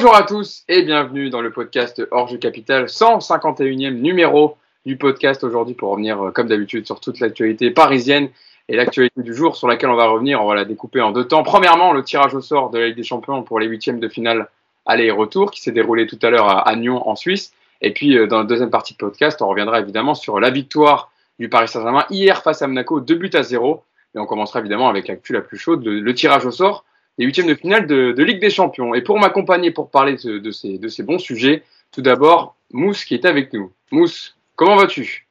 Bonjour à tous et bienvenue dans le podcast Orge Capital, 151e numéro du podcast aujourd'hui pour revenir euh, comme d'habitude sur toute l'actualité parisienne et l'actualité du jour sur laquelle on va revenir. On va la découper en deux temps. Premièrement, le tirage au sort de la Ligue des Champions pour les huitièmes de finale aller et retour qui s'est déroulé tout à l'heure à Nyon en Suisse. Et puis euh, dans la deuxième partie de podcast, on reviendra évidemment sur la victoire du Paris Saint-Germain hier face à Monaco, 2 buts à 0. Et on commencera évidemment avec l'actu la plus chaude, le tirage au sort des huitièmes de finale de, de, Ligue des Champions. Et pour m'accompagner pour parler de, de, ces, de ces bons sujets, tout d'abord Mousse qui est avec nous. Mousse, comment vas-tu?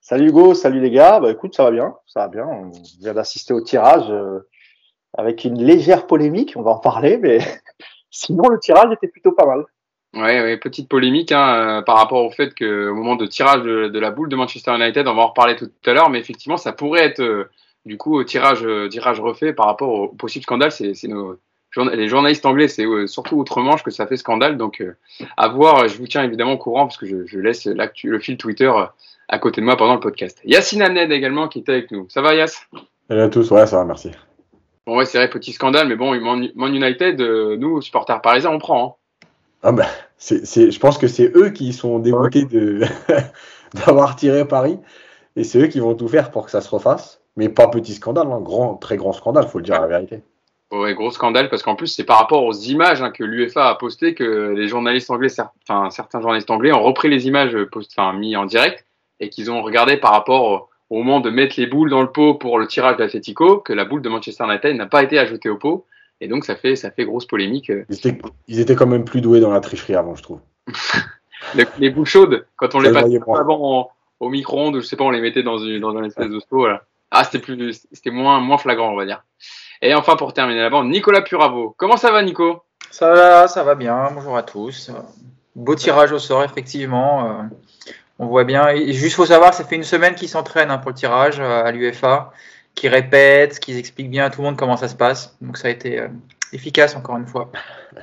Salut Hugo, salut les gars. Bah écoute, ça va bien, ça va bien. On vient d'assister au tirage euh, avec une légère polémique, on va en parler, mais sinon le tirage était plutôt pas mal. Ouais, ouais petite polémique hein, euh, par rapport au fait qu'au moment de tirage de, de, la boule de Manchester United, on va en reparler tout à l'heure, mais effectivement, ça pourrait être euh, du coup au tirage, euh, tirage refait par rapport au possible scandale. C'est nos les journalistes anglais, c'est euh, surtout outre-Manche que ça fait scandale. Donc, euh, à voir, je vous tiens évidemment au courant parce que je, je laisse le fil Twitter à côté de moi pendant le podcast. Yacine Amned également qui était avec nous. Ça va, Yass Salut à tous, ouais, ça va, merci. Bon, ouais, c'est vrai, petit scandale, mais bon, Man United, euh, nous, supporters parisiens, on prend. Hein. Ah bah, je pense que c'est eux qui sont dégoûtés d'avoir tiré Paris et c'est eux qui vont tout faire pour que ça se refasse. Mais pas petit scandale, hein, grand, très grand scandale, faut le dire la vérité. Ouais, gros scandale parce qu'en plus c'est par rapport aux images hein, que l'UEFA a postées que les journalistes anglais, enfin certains journalistes anglais ont repris les images post, enfin mis en direct et qu'ils ont regardé par rapport au moment de mettre les boules dans le pot pour le tirage d'Atletico que la boule de Manchester United n'a pas été ajoutée au pot et donc ça fait ça fait grosse polémique. Ils étaient, ils étaient quand même plus doués dans la tricherie avant, je trouve. les, les, boules chaudes quand on ça les passait avant en, au micro-ondes, je sais pas, on les mettait dans une dans un espèce de pot. Voilà. Ah c'était plus c'était moins moins flagrant on va dire. Et enfin, pour terminer la bande, Nicolas Puravo. Comment ça va, Nico? Ça va, ça va bien. Bonjour à tous. Beau tirage au sort, effectivement. on voit bien. Et juste, faut savoir, ça fait une semaine qu'ils s'entraînent hein, pour le tirage à l'UFA, qui répètent, qu'ils expliquent bien à tout le monde comment ça se passe. Donc, ça a été euh, efficace, encore une fois.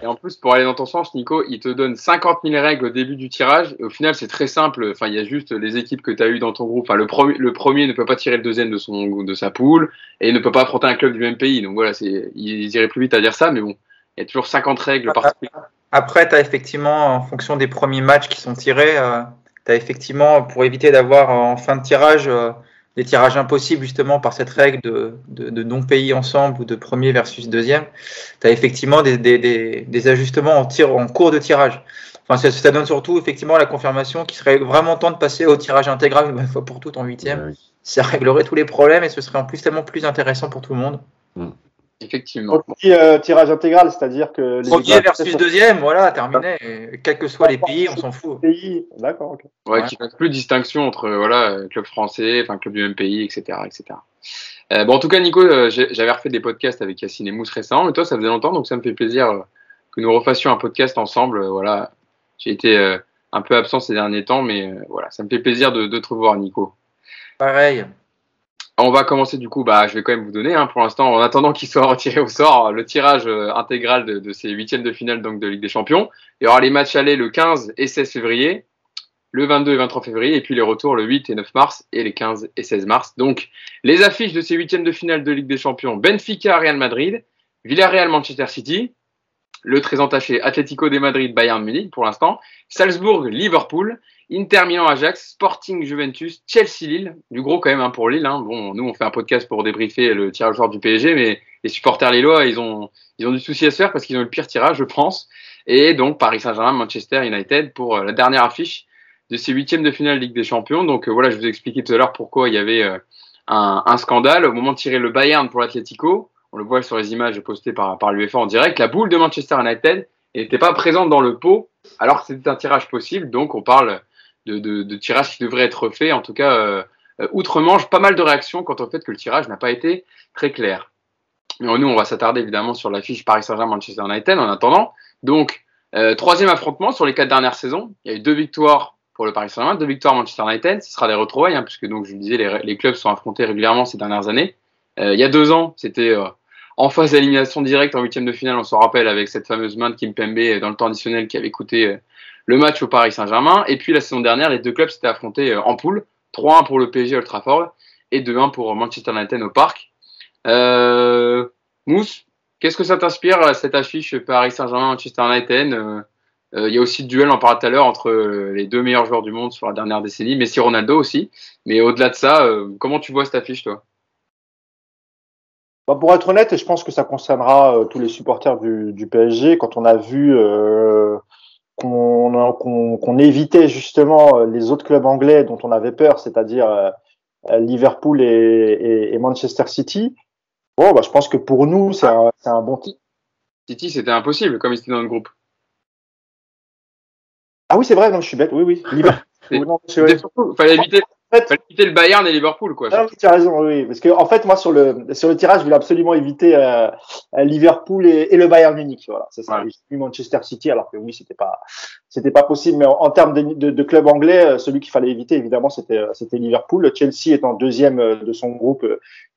Et en plus, pour aller dans ton sens, Nico, il te donne 50 000 règles au début du tirage. Et au final, c'est très simple. Enfin, il y a juste les équipes que tu as eues dans ton groupe. Enfin, le, premier, le premier ne peut pas tirer le deuxième de, son, de sa poule et ne peut pas affronter un club du même pays. Donc voilà, c'est, ils iraient plus vite à dire ça, mais bon, il y a toujours 50 règles particulières. Après, tu as effectivement, en fonction des premiers matchs qui sont tirés, euh, tu as effectivement, pour éviter d'avoir en fin de tirage euh, des tirages impossibles justement par cette règle de, de, de non-pays ensemble ou de premier versus deuxième, tu as effectivement des, des, des, des, ajustements en, tir, en cours de tirage. Enfin, ça, ça, donne surtout effectivement la confirmation qu'il serait vraiment temps de passer au tirage intégral une fois pour toutes en huitième. Oui. Ça réglerait tous les problèmes et ce serait en plus tellement plus intéressant pour tout le monde. Mmh. Effectivement. Petit, euh, tirage intégral, c'est-à-dire que. Les Premier versus deuxième, voilà, terminé. Et, quels que soient les pays, on s'en fout. Pays, d'accord, ok. Ouais, ouais. qui fait plus de distinction entre voilà, club français, enfin club du même pays, etc. etc. Euh, bon, en tout cas, Nico, euh, j'avais refait des podcasts avec Yacine et Mousse récemment, mais toi, ça faisait longtemps, donc ça me fait plaisir euh, que nous refassions un podcast ensemble. Euh, voilà, j'ai été euh, un peu absent ces derniers temps, mais voilà, ça me fait plaisir de, de te revoir, Nico. Pareil. On va commencer du coup, bah, je vais quand même vous donner, hein, pour l'instant, en attendant qu'il soit retiré au sort, le tirage euh, intégral de, de, ces huitièmes de finale donc de Ligue des Champions. Il y aura les matchs allés le 15 et 16 février, le 22 et 23 février, et puis les retours le 8 et 9 mars et les 15 et 16 mars. Donc, les affiches de ces huitièmes de finale de Ligue des Champions, Benfica, Real Madrid, Villarreal, Manchester City, le très entaché Atlético de Madrid, Bayern Munich pour l'instant, Salzbourg, Liverpool, Inter Milan Ajax, Sporting Juventus, Chelsea Lille, du gros quand même hein, pour Lille. Hein. Bon, nous on fait un podcast pour débriefer le tirage sort du PSG, mais les supporters lillois ils ont ils ont du souci à se faire parce qu'ils ont le pire tirage, je pense. Et donc Paris Saint-Germain, Manchester United pour euh, la dernière affiche de ces huitièmes de finale Ligue des Champions. Donc euh, voilà, je vous ai expliqué tout à l'heure pourquoi il y avait euh, un, un, scandale au moment de tirer le Bayern pour l'Atlético. On le voit sur les images postées par par l'UEFA en direct. La boule de Manchester United n'était pas présente dans le pot alors que c'était un tirage possible. Donc on parle de, tirage qui devrait être fait. En tout cas, euh, outre-Manche, pas mal de réactions quant au fait que le tirage n'a pas été très clair. Mais nous, on va s'attarder évidemment sur la fiche Paris Saint-Germain-Manchester United en attendant. Donc, euh, troisième affrontement sur les quatre dernières saisons. Il y a eu deux victoires pour le Paris Saint-Germain, deux victoires Manchester United. Ce sera des retrouvailles, hein, puisque donc je vous disais, les, clubs sont affrontés régulièrement ces dernières années. Euh, il y a deux ans, c'était euh, en phase d'élimination directe en huitième de finale, on s'en rappelle, avec cette fameuse main de Kim Pembe dans le temps additionnel qui avait coûté le match au Paris Saint-Germain. Et puis la saison dernière, les deux clubs s'étaient affrontés en poule. 3-1 pour le PSG Old et 2-1 pour Manchester United au Parc. Euh, Mousse, Qu'est-ce que ça t'inspire, cette affiche Paris Saint-Germain-Manchester United Il y a aussi le duel, on parlait tout à l'heure, entre les deux meilleurs joueurs du monde sur la dernière décennie, Messi Ronaldo aussi. Mais au-delà de ça, comment tu vois cette affiche, toi? Bah, pour être honnête, je pense que ça concernera tous les supporters du, du, PSG. Quand on a vu euh, qu'on évitait justement les autres clubs anglais dont on avait peur, c'est-à-dire Liverpool et, et, Manchester City, bon, bah, je pense que pour nous, c'est un, un, bon titre. City, c'était impossible, comme ils étaient dans le groupe. Ah oui, c'est vrai, non, je suis bête, oui, oui. Liverpool. fallait éviter en fait, éviter le Bayern et Liverpool, quoi. Non, tu as raison, oui. Parce que, en fait, moi, sur le, sur le tirage, je voulais absolument éviter euh, Liverpool et, et, le Bayern Munich. Voilà, c'est ça. Ouais. Manchester City, alors que oui, c'était pas, c'était pas possible. Mais en, en termes de, de, de, club anglais, euh, celui qu'il fallait éviter, évidemment, c'était, euh, c'était Liverpool. Chelsea étant deuxième de son groupe,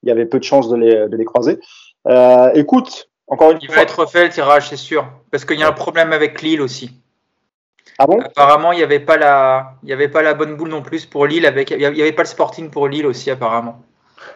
il y avait peu de chances de les, de les croiser. Euh, écoute, encore une il fois. Il va être refait le tirage, c'est sûr. Parce qu'il y a un problème avec Lille aussi. Ah bon? Apparemment, il n'y avait pas la, il y avait pas la bonne boule non plus pour Lille. Avec, il n'y avait pas le Sporting pour Lille aussi apparemment.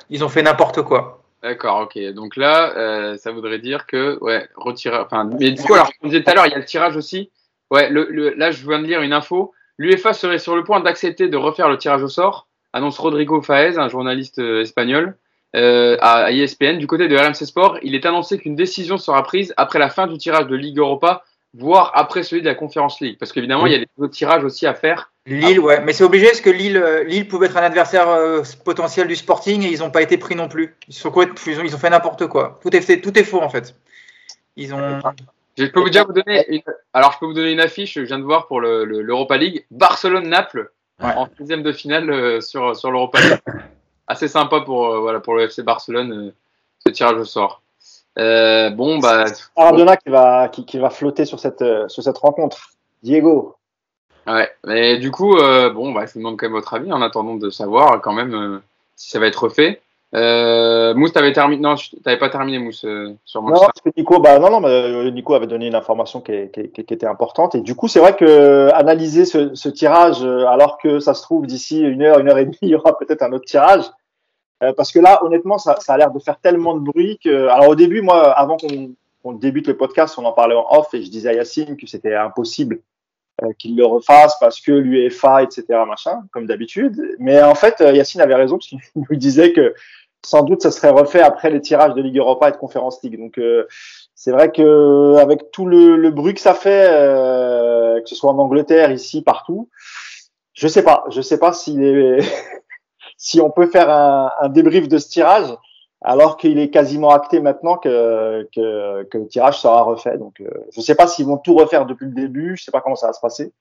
Ils ont fait n'importe quoi. D'accord, ok. Donc là, euh, ça voudrait dire que, ouais, retirer. Enfin, mais du coup, alors, on disait tout à l'heure, il y a le tirage aussi. Ouais, le, le, là, je viens de lire une info. L'UEFA serait sur le point d'accepter de refaire le tirage au sort, annonce Rodrigo Faez, un journaliste euh, espagnol, euh, à ESPN. Du côté de RMC Sport, il est annoncé qu'une décision sera prise après la fin du tirage de Ligue Europa voire après celui de la Conférence League. Parce qu'évidemment, oui. il y a des autres tirages aussi à faire. Lille, ouais. Mais c'est obligé parce que Lille, Lille pouvait être un adversaire euh, potentiel du Sporting et ils n'ont pas été pris non plus. Ils, sont, ils, ont, ils ont fait n'importe quoi. Tout est, fait, tout est faux en fait. Ils ont. Je peux vous dire vous donner une... alors je peux vous donner une affiche. Je viens de voir pour l'Europa le, League, Barcelone-Naples ouais. en sixième de finale euh, sur sur l'Europa League. Assez sympa pour euh, voilà pour le FC Barcelone euh, ce tirage au sort. Euh, bon, bah. Maradona qui va, qui, qui, va flotter sur cette, sur cette rencontre. Diego. Ouais, mais du coup, euh, bon, bah, je vous demande quand même votre avis en attendant de savoir quand même euh, si ça va être refait. Euh, Mousse, t'avais terminé Non, t'avais pas terminé Mousse euh, sur Non, parce que Nico, bah non, non, mais Nico avait donné une information qui, qui était importante. Et du coup, c'est vrai que analyser ce, ce, tirage, alors que ça se trouve d'ici une heure, une heure et demie, il y aura peut-être un autre tirage. Euh, parce que là, honnêtement, ça, ça a l'air de faire tellement de bruit que. Alors au début, moi, avant qu'on qu débute le podcast, on en parlait en off et je disais à Yacine que c'était impossible euh, qu'il le refasse parce que l'UEFA, etc., machin, comme d'habitude. Mais en fait, Yacine avait raison parce qu'il nous disait que sans doute ça serait refait après les tirages de Ligue Europa et de Conférence League. Donc euh, c'est vrai que avec tout le, le, bruit que ça fait, euh, que ce soit en Angleterre, ici, partout, je sais pas, je sais pas si les si on peut faire un, un, débrief de ce tirage, alors qu'il est quasiment acté maintenant que, que, que, le tirage sera refait. Donc, euh, je ne sais pas s'ils vont tout refaire depuis le début. Je ne sais pas comment ça va se passer.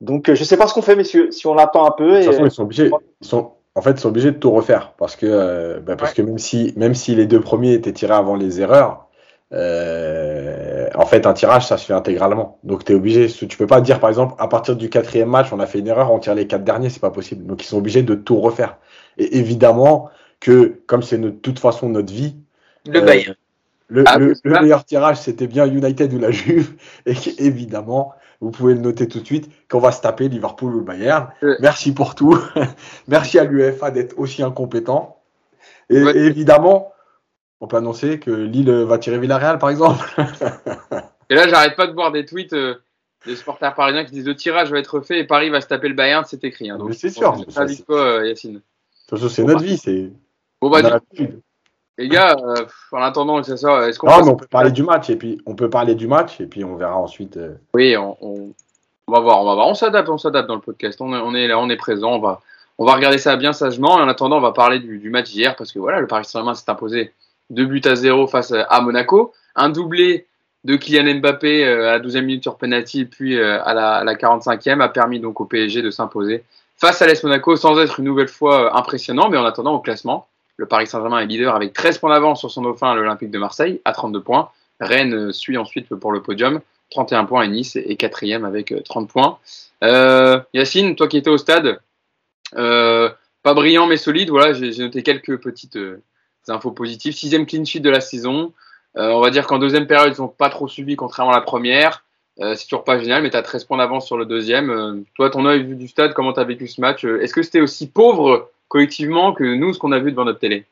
Donc, euh, je ne sais pas ce qu'on fait, messieurs. Si on attend un peu. De toute façon, ils sont obligés. Ils sont, en fait, ils sont obligés de tout refaire parce que, euh, bah, parce ouais. que même si, même si les deux premiers étaient tirés avant les erreurs, euh, en fait, un tirage, ça se fait intégralement. Donc, tu es obligé. Tu peux pas dire, par exemple, à partir du quatrième match, on a fait une erreur, on tire les quatre derniers, c'est pas possible. Donc, ils sont obligés de tout refaire. Et évidemment que, comme c'est de toute façon notre vie, le, euh, le, ah, le, le meilleur tirage, c'était bien United ou la Juve. Et évidemment, vous pouvez le noter tout de suite, qu'on va se taper Liverpool ou le Bayern. Merci pour tout. Merci à l'UEFA d'être aussi incompétent. Et, ouais. et évidemment, on peut annoncer que Lille va tirer Villarreal, par exemple. et là, j'arrête pas de voir des tweets euh, des supporters parisiens qui disent le tirage va être fait et Paris va se taper le Bayern, c'est écrit. Hein, donc, c'est sûr. Ça dit quoi, euh, Yacine De toute façon, c'est notre vie. C'est. Bon, bah, du les gars, euh, en attendant que ça est-ce qu'on. Non, mais on peut parler du match et puis on peut parler du match et puis on verra ensuite. Euh... Oui, on, on, on, va voir, on va voir. On s'adapte, on s'adapte dans le podcast. On est, on est là, on est présent. On va, on va regarder ça bien sagement. Et en attendant, on va parler du, du match d'hier parce que voilà, le Paris Saint-Germain s'est imposé 2 buts à 0 face à Monaco. Un doublé de Kylian Mbappé euh, à la 12e minute sur penalty, puis euh, à la, à la 45e a permis donc au PSG de s'imposer face à l'Est Monaco sans être une nouvelle fois euh, impressionnant. Mais en attendant, au classement, le Paris Saint-Germain est leader avec 13 points d'avance sur son dauphin, l'Olympique de Marseille, à 32 points. Rennes suit ensuite pour le podium, 31 points et Nice est quatrième avec 30 points. Euh, Yacine, toi qui étais au stade, pas brillant mais solide, voilà, j'ai noté quelques petites infos positives. Sixième clean sheet de la saison. Euh, on va dire qu'en deuxième période, ils n'ont pas trop subi, contrairement à la première. Euh, c'est toujours pas génial, mais tu as 13 points d'avance sur le deuxième. Euh, toi, ton œil vu du stade, comment tu as vécu ce match? Est-ce que c'était aussi pauvre collectivement que nous, ce qu'on a vu devant notre télé?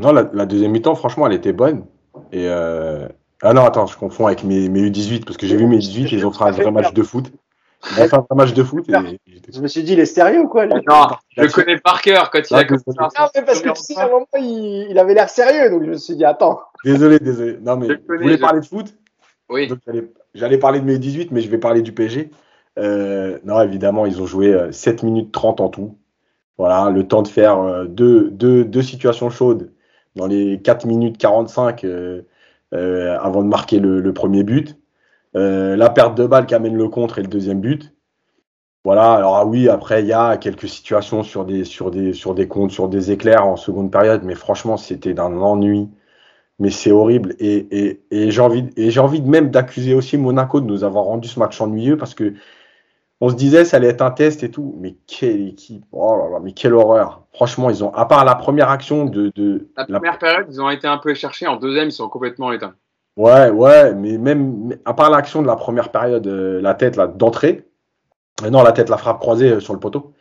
Non, la, deuxième mi-temps, franchement, elle était bonne. Et ah non, attends, je confonds avec mes, mes U18 parce que j'ai vu mes U18 ils ont fait un vrai match de foot. Fait un match de foot. Et... Je me suis dit, il est sérieux ou quoi lui? Non, je le connais par cœur quand il Ah, a commencé Non, mais parce que tu sais, à un moment, il, il avait l'air sérieux, donc je me suis dit, attends. Désolé, désolé. Non, mais Je vous voulez je- parler de foot? Oui. J'allais- parler de mes 18, mais je vais parler du PSG. Euh, non, évidemment, ils ont joué euh, 7 minutes 30 en tout. Voilà, le temps de faire euh, deux, deux, deux situations chaudes dans les 4 minutes 45 euh, euh, avant de marquer le, le premier but. Euh, la perte de balle qui amène le contre et le deuxième but. Voilà, alors ah oui, après, il y a quelques situations sur des, sur, des, sur des comptes, sur des éclairs en seconde période, mais franchement, c'était d'un ennui mais c'est horrible. Et, et, et j'ai envie, et envie de même d'accuser aussi Monaco de nous avoir rendu ce match ennuyeux parce que on se disait ça allait être un test et tout. Mais quelle équipe Oh là là, mais quelle horreur Franchement, ils ont, à part la première action de. de La la- première période, ils ont été un peu cherchés. En deuxième, ils sont complètement éteints. Ouais, ouais, mais même à part l'action de la première période, euh, la tête là d'entrée, euh, non, la tête, la frappe croisée euh, sur le poteau.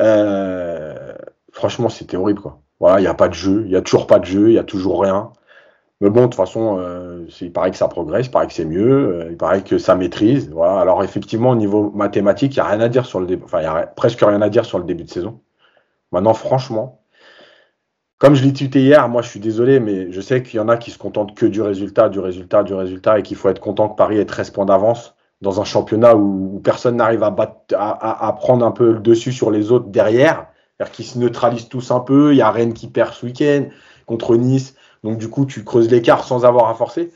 euh, franchement, c'était horrible quoi. Voilà, il n'y a pas de jeu, il y a toujours pas de jeu, il y a toujours rien. Mais bon, de toute façon, euh, il paraît que ça progresse, il paraît que c'est mieux, euh, il paraît que ça maîtrise. Voilà. Alors effectivement, au niveau mathématique, il n'y a rien à dire sur le début, enfin, il y a presque rien à dire sur le début de saison. Maintenant, franchement, comme je l'ai tweeté hier, moi je suis désolé, mais je sais qu'il y en a qui se contentent que du résultat, du résultat, du résultat, et qu'il faut être content que Paris ait 13 points d'avance dans un championnat où, personne n'arrive à prendre un peu le dessus sur les autres derrière. C'est-à-dire qu'ils se neutralisent tous un peu. Il y a Rennes qui perd ce week-end contre Nice. Donc du coup, tu creuses l'écart sans avoir à forcer.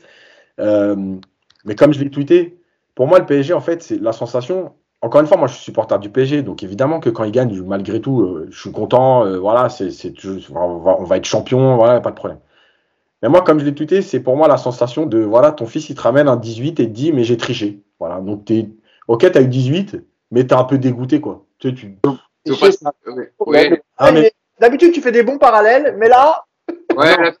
Euh, mais comme je l'ai tweeté, pour moi, le PSG, en fait, c'est la sensation. Encore une fois, moi, je suis supporter du PSG, donc évidemment que quand ils gagnent, malgré tout, euh, je suis content. euh, voilà, c'est, on, va, on va être champion, voilà, pas de problème. Mais moi, comme je l'ai tweeté, c'est pour moi la sensation de voilà, ton fils, il te ramène un 18 et te dit, mais j'ai triché. Voilà, donc t'es, ok, t'as eu 18, mais t'es un peu dégoûté, quoi. Tu sais, tu, pas-. Ouais, Ah, mais- D'habitude, tu fais des bons parallèles, mais là, ouais, là,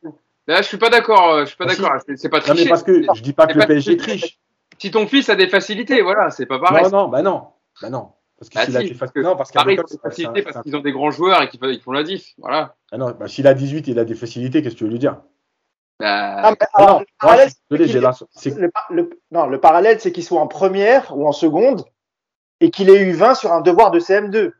là, je suis pas d'accord. euh, Je suis pas Ah, d'accord. C'est- C'est pas non, mais parce que je dis pas que le PSG triche. Si ton fils a des facilités, voilà, c'est pas pareil. Non, non, bah non, bah non. Parce que Bah s'il a si, des non, parce qu'à l'école, des c'est- facilités c'est- parce qu'ils ont des grands joueurs et qu'ils font la diff. Voilà. Ah non, bah, s'il a 18 il a des facilités, qu'est-ce que tu veux lui dire? Bah, non, le parallèle, c'est qu'il- non, soit en première ou en seconde et qu'il ait eu 20 sur un devoir de CM2.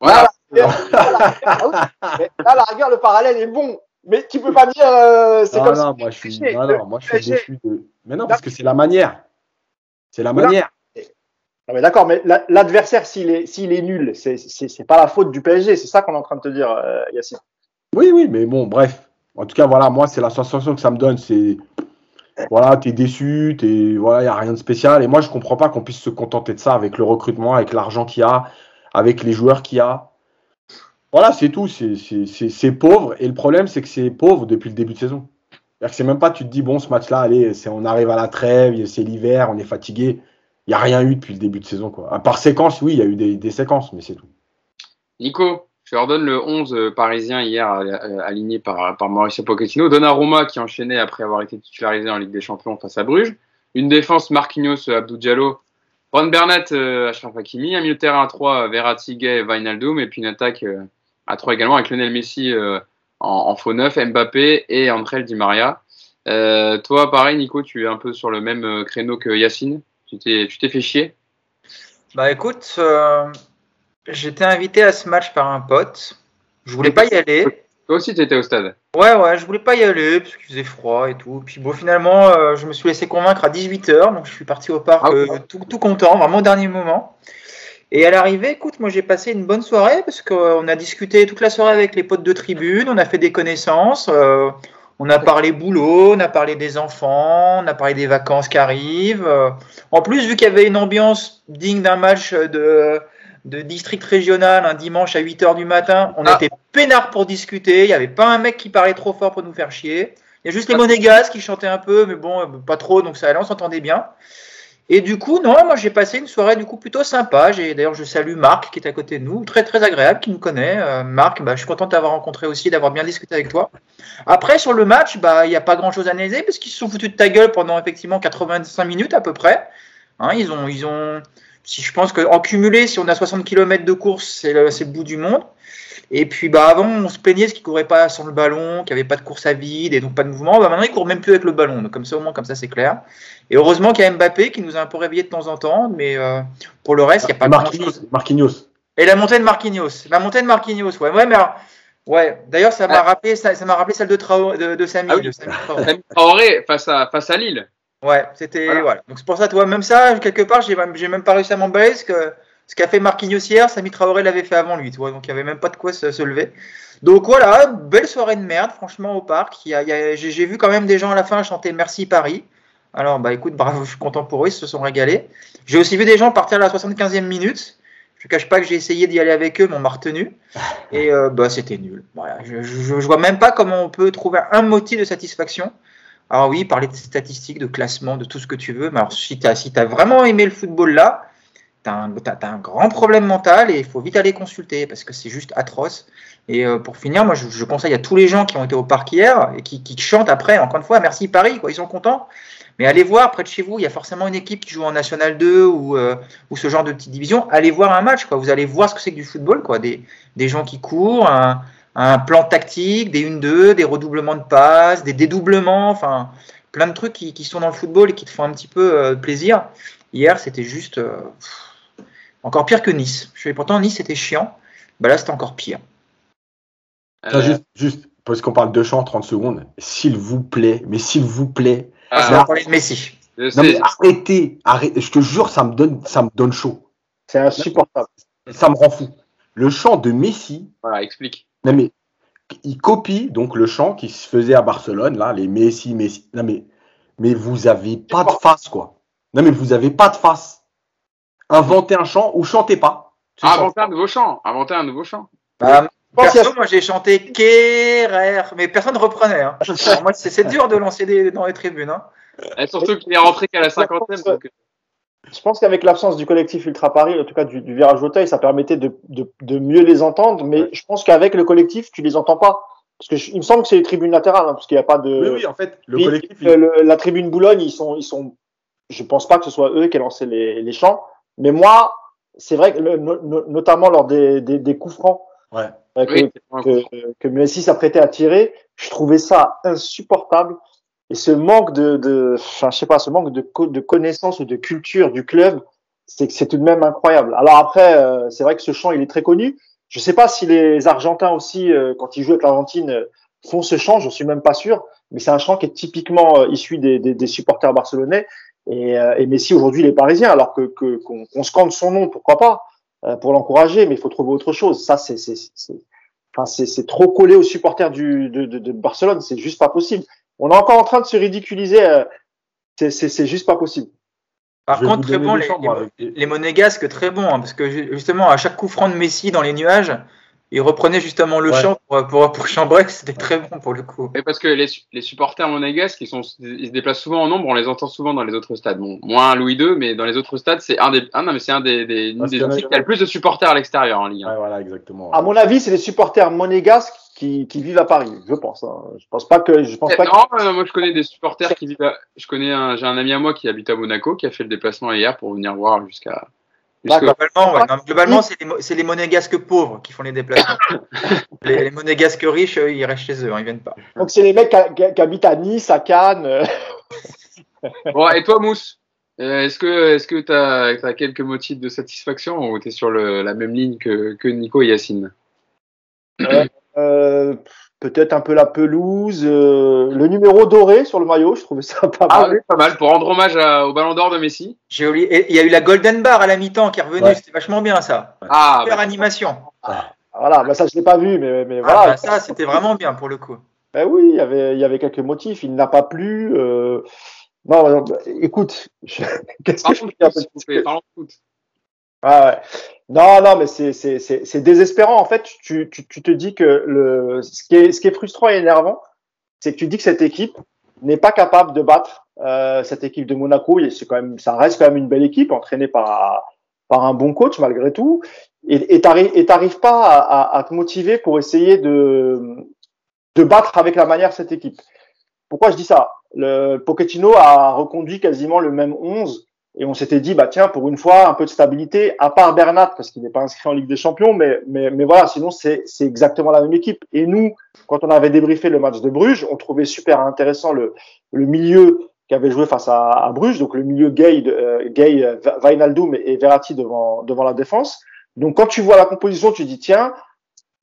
voilà. Là, la- ah à la rigueur, le parallèle est bon. Mais tu peux pas dire, euh, c'est Non, comme non, si moi je suis, non, non, moi, je suis déçu de. Mais non, parce que c'est la manière. C'est la Voilà. manière. Ah, mais d'accord, mais la- l'adversaire, s'il est, s'il est nul, c'est, c'est, pas la faute du PSG. C'est ça qu'on est en train de te dire, euh, Yacine. Oui, oui, mais bon, bref. En tout cas, voilà, moi, c'est la sensation que ça me donne. C'est. Voilà, t'es déçu, t'es. Voilà, il n'y a rien de spécial. Et moi, je comprends pas qu'on puisse se contenter de ça avec le recrutement, avec l'argent qu'il y a, avec les joueurs qu'il y a. Voilà, c'est tout. C'est- C'est c'est- c'est pauvre. Et le problème, c'est que c'est pauvre depuis le début de saison. C'est-à-dire que c'est même pas, tu te dis, bon, ce match-là, allez, on arrive à la trêve, c'est l'hiver, on est fatigué. Il n'y a rien eu depuis le début de saison. Quoi. À part séquence, oui, il y a eu des, séquences, mais c'est tout. Nico, je leur donne le 11 euh, parisien hier euh, aligné par, par Mauricio Pochettino. Donnarumma qui enchaînait après avoir été titularisé en Ligue des Champions face à Bruges. Une défense Marquinhos, euh, Abdou Diallo, Ron Bernat, euh, Achraf Hakimi. Un milieu terrain à 3, Verratti, Gay, Wijnaldum. Et puis une attaque euh, à 3 également avec Lionel Messi euh, en, en faux neuf, Mbappé et André Di Maria. Euh, toi, pareil, Nico, tu es un peu sur le même euh, créneau que Yacine. Tu t'es fait chier? Bah écoute, euh, j'étais invité à ce match par un pote. Je voulais pas y aller. Toi aussi, tu étais au stade? Ouais, ouais, je voulais pas y aller parce qu'il faisait froid et tout. Puis bon, finalement, euh, je me suis laissé convaincre à 18h, donc je suis parti au parc Ah ouais. tout, tout content, vraiment au dernier moment. Et à l'arrivée, écoute, moi j'ai passé une bonne soirée parce qu'on a discuté toute la soirée avec les potes de tribune, on a fait des connaissances, euh, on a parlé boulot, on a parlé des enfants, on a parlé des vacances qui arrivent. euh. En plus, vu qu'il y avait une ambiance digne d'un match de, de district régional un dimanche à 8h du matin, on Ah. était peinard pour discuter, il n'y avait pas un mec qui parlait trop fort pour nous faire chier. Il y a juste les Ah. monégasques qui chantaient un peu, mais bon, euh, pas trop, donc ça allait, on s'entendait bien. Et du coup, non, moi j'ai passé une soirée du coup plutôt sympa. J'ai d'ailleurs je salue Marc qui est à côté de nous, très très agréable, qui nous connaît. Euh, Marc, bah, je suis content de t'avoir rencontré aussi, d'avoir bien discuté avec toi. Après sur le match, bah il n'y a pas grand chose à analyser parce qu'ils se sont foutus de ta gueule pendant effectivement 85 minutes à peu près. Hein, ils ont ils ont si je pense qu'en cumulé, si on a 60 km de course, c'est le, le, bout du monde. Et puis bah avant, on se plaignait ce qu'il courait pas sans le ballon, qu'il n'y avait pas de course à vide et donc pas de mouvement. Bah, maintenant, il court même plus avec le ballon. Donc comme ça, au moins, comme ça, c'est clair. Et heureusement qu'il y a Mbappé qui nous a un peu réveillé de temps en temps, mais euh, pour le reste, il n'y a pas Marquinhos, grand-chose. Marquinhos. Et la montée de Marquinhos. La montée de Marquinhos, ouais. Ouais, mais alors, ouais. D'ailleurs, ça m'a Ah. rappelé, ça, ça m'a rappelé celle de, Trao, de, de Samy. Ah oui. de Samy Traoré. Face à, face à Lille. Ouais, c'était Voilà. voilà. Donc c'est pour ça, toi, même ça, quelque part, j'ai même, j'ai même pas réussi à m'emballer ce que ce qu'a fait Marquinhos hier, Samy Traoré l'avait fait avant lui, tu vois. Donc il y avait même pas de quoi se, se lever. Donc voilà, belle soirée de merde, franchement au parc. J'ai, vu quand même des gens à la fin chanter Merci Paris. Alors bah écoute, bravo, je suis content pour eux, ils se sont régalés. J'ai aussi vu des gens partir à la 75e minute. Je ne cache pas que j'ai essayé d'y aller avec eux, mais on m'a retenu. Et euh, bah, c'était nul. Voilà. Je, je vois même pas comment on peut trouver un motif de satisfaction. Alors oui, parler de statistiques, de classement, de tout ce que tu veux. Mais alors si tu as, si as vraiment aimé le football là, tu as, un grand problème mental et il faut vite aller consulter parce que c'est juste atroce. Et euh, pour finir, moi je, conseille à tous les gens qui ont été au parc hier et qui, qui chantent après, encore une fois, merci Paris, quoi, ils sont contents. Mais allez voir près de chez vous, il y a forcément une équipe qui joue en National 2 ou, euh, ou ce genre de petite division. Allez voir un match, quoi. Vous allez voir ce que c'est que du football, quoi. Des, des gens qui courent, un, un plan tactique, des 1-2, des redoublements de passes, des dédoublements, enfin plein de trucs qui, qui, sont dans le football et qui te font un petit peu euh, plaisir. Hier, c'était juste encore pire que Nice. Je sais, pourtant Nice c'était chiant, bah là c'était encore pire. Euh... Juste, juste, parce qu'on parle de chant 30 secondes, s'il vous plaît, mais s'il vous plaît, ah, on va parler de Messi. Non, mais arrêtez, arrêtez, je te jure, ça me donne, ça me donne chaud. C'est insupportable. Ça me rend fou. Le chant de Messi. Voilà, explique. Non, mais il copie donc le chant qui se faisait à Barcelone, là, les Messi, Messi. Non, mais, mais vous avez pas de face, quoi. Non, mais vous avez pas de face. Inventez un chant ou chantez pas. Ah, inventez un nouveau chant. Inventez un nouveau chant. Bah, perso, moi j'ai chanté Kerrer, mais personne ne reprenait. Hein. Alors, moi, c'est dur de lancer des, dans les tribunes. Hein. Et surtout qu'il est rentré qu'à la cinquantaine. Donc... Je pense qu'avec l'absence du collectif Ultra Paris, en tout cas du, du virage Auteuil, ça permettait de, de, de, mieux les entendre. Mais ouais. je pense qu'avec le collectif, tu les entends pas. Parce que je, il me semble que c'est les tribunes latérales, hein, parce qu'il n'y a pas de. Oui, oui, en fait, le Puis, collectif. Le, le, la tribune Boulogne, ils sont, ils sont. Je pense pas que ce soit eux qui aient lancé les, les chants. Mais moi, c'est vrai que le, no, notamment lors des, des, des coups francs. Ouais. Euh, que, oui, que, que Messi s'apprêtait à tirer, je trouvais ça insupportable. Et ce manque de, de enfin, je sais pas, ce manque de, de connaissance ou de culture du club, c'est c'est tout de même incroyable. Alors après, euh, c'est vrai que ce chant, il est très connu. Je sais pas si les Argentins aussi, euh, quand ils jouent avec l'Argentine, euh, font ce chant. Je suis même pas sûr. Mais c'est un chant qui est typiquement euh, issu des, des, des, supporters barcelonais. Et, euh, et Messi aujourd'hui, il est parisien, alors que qu'on qu qu scande son nom, pourquoi pas, euh, pour l'encourager. Mais il faut trouver autre chose. Ça, c'est c'est enfin, c'est trop collé aux supporters du, de, de, de Barcelone. C'est juste pas possible. On est encore en train de se ridiculiser. Euh, c'est juste pas possible. Par contre, très bon, les, les, les, monégasques, très bon, hein, parce que justement, à chaque coup franc de Messi dans les nuages, il reprenait justement le ouais. chant pour, pour, pour chambrer, c'était très bon pour le coup. Et parce que les, les supporters monégasques, ils, sont, ils se déplacent souvent en nombre, on les entend souvent dans les autres stades. Bon, moins Louis II, mais dans les autres stades, c'est un des, ah non, mais c'est un des, des, une des équipes qui a le plus de supporters à l'extérieur en Ligue 1. Ouais, voilà, exactement. À mon avis, c'est les supporters monégasques qui, qui, vivent à Paris, je pense. Hein. Je pense pas que. Je pense pas non, que... moi je connais des supporters qui vivent. À... Je connais un, j'ai un ami à moi qui habite à Monaco, qui a fait le déplacement hier pour venir voir jusqu'à. Globalement, ouais. non, globalement c'est les, les, monégasques pauvres qui font les déplacements. les, les, monégasques riches, eux, ils restent chez eux, hein, ils viennent pas. Donc c'est les mecs qui, qui, habitent à Nice, à Cannes. euh. bon, et toi, Mousse est-ce que est-ce que tu as, as, quelques motifs de satisfaction ou tu es sur le, la même ligne que, que Nico et Yacine? Euh, euh, peut-être un peu la pelouse, euh, le numéro doré sur le maillot, je trouvais ça pas mal. Ah oui, pas mal, pour rendre hommage à, au Ballon d'Or de Messi. J'ai oublié, il y a eu la Golden Bar à la mi-temps qui est revenue, ouais. c'était vachement bien ça. Ah, Super bah, animation. Ah, voilà, bah ça je l'ai pas vu, mais, mais ah, voilà. Bah, ça c'était vraiment bien pour le coup. Ben oui, il y avait, il y avait quelques motifs, il n'a pas plu. Euh... Non, bah, écoute, je... qu'est-ce que je peux dire Parlons de foot. Ah ouais. Non, non, mais c'est désespérant. En fait, tu, tu, tu, te dis que le, ce, qui est, ce qui est frustrant et énervant, c'est que tu dis que cette équipe n'est pas capable de battre euh, cette équipe de Monaco. C'est quand même, ça reste quand même une belle équipe entraînée par, par un bon coach malgré tout. Et t'arrives pas à, à, à, te motiver pour essayer de, de battre avec la manière cette équipe. Pourquoi je dis ça? Le Pochettino a reconduit quasiment le même 11 Et on s'était dit, bah tiens, pour une fois, un peu de stabilité, à part Bernat, parce qu'il n'est pas inscrit en Ligue des Champions, mais, mais, mais voilà, sinon c'est exactement la même équipe. Et nous, quand on avait débriefé le match de Bruges, on trouvait super intéressant le, le milieu qui avait joué face à, à Bruges, donc le milieu Gay, euh, Gay Wijnaldum et Verratti devant, devant la défense. Donc quand tu vois la composition, tu dis, tiens,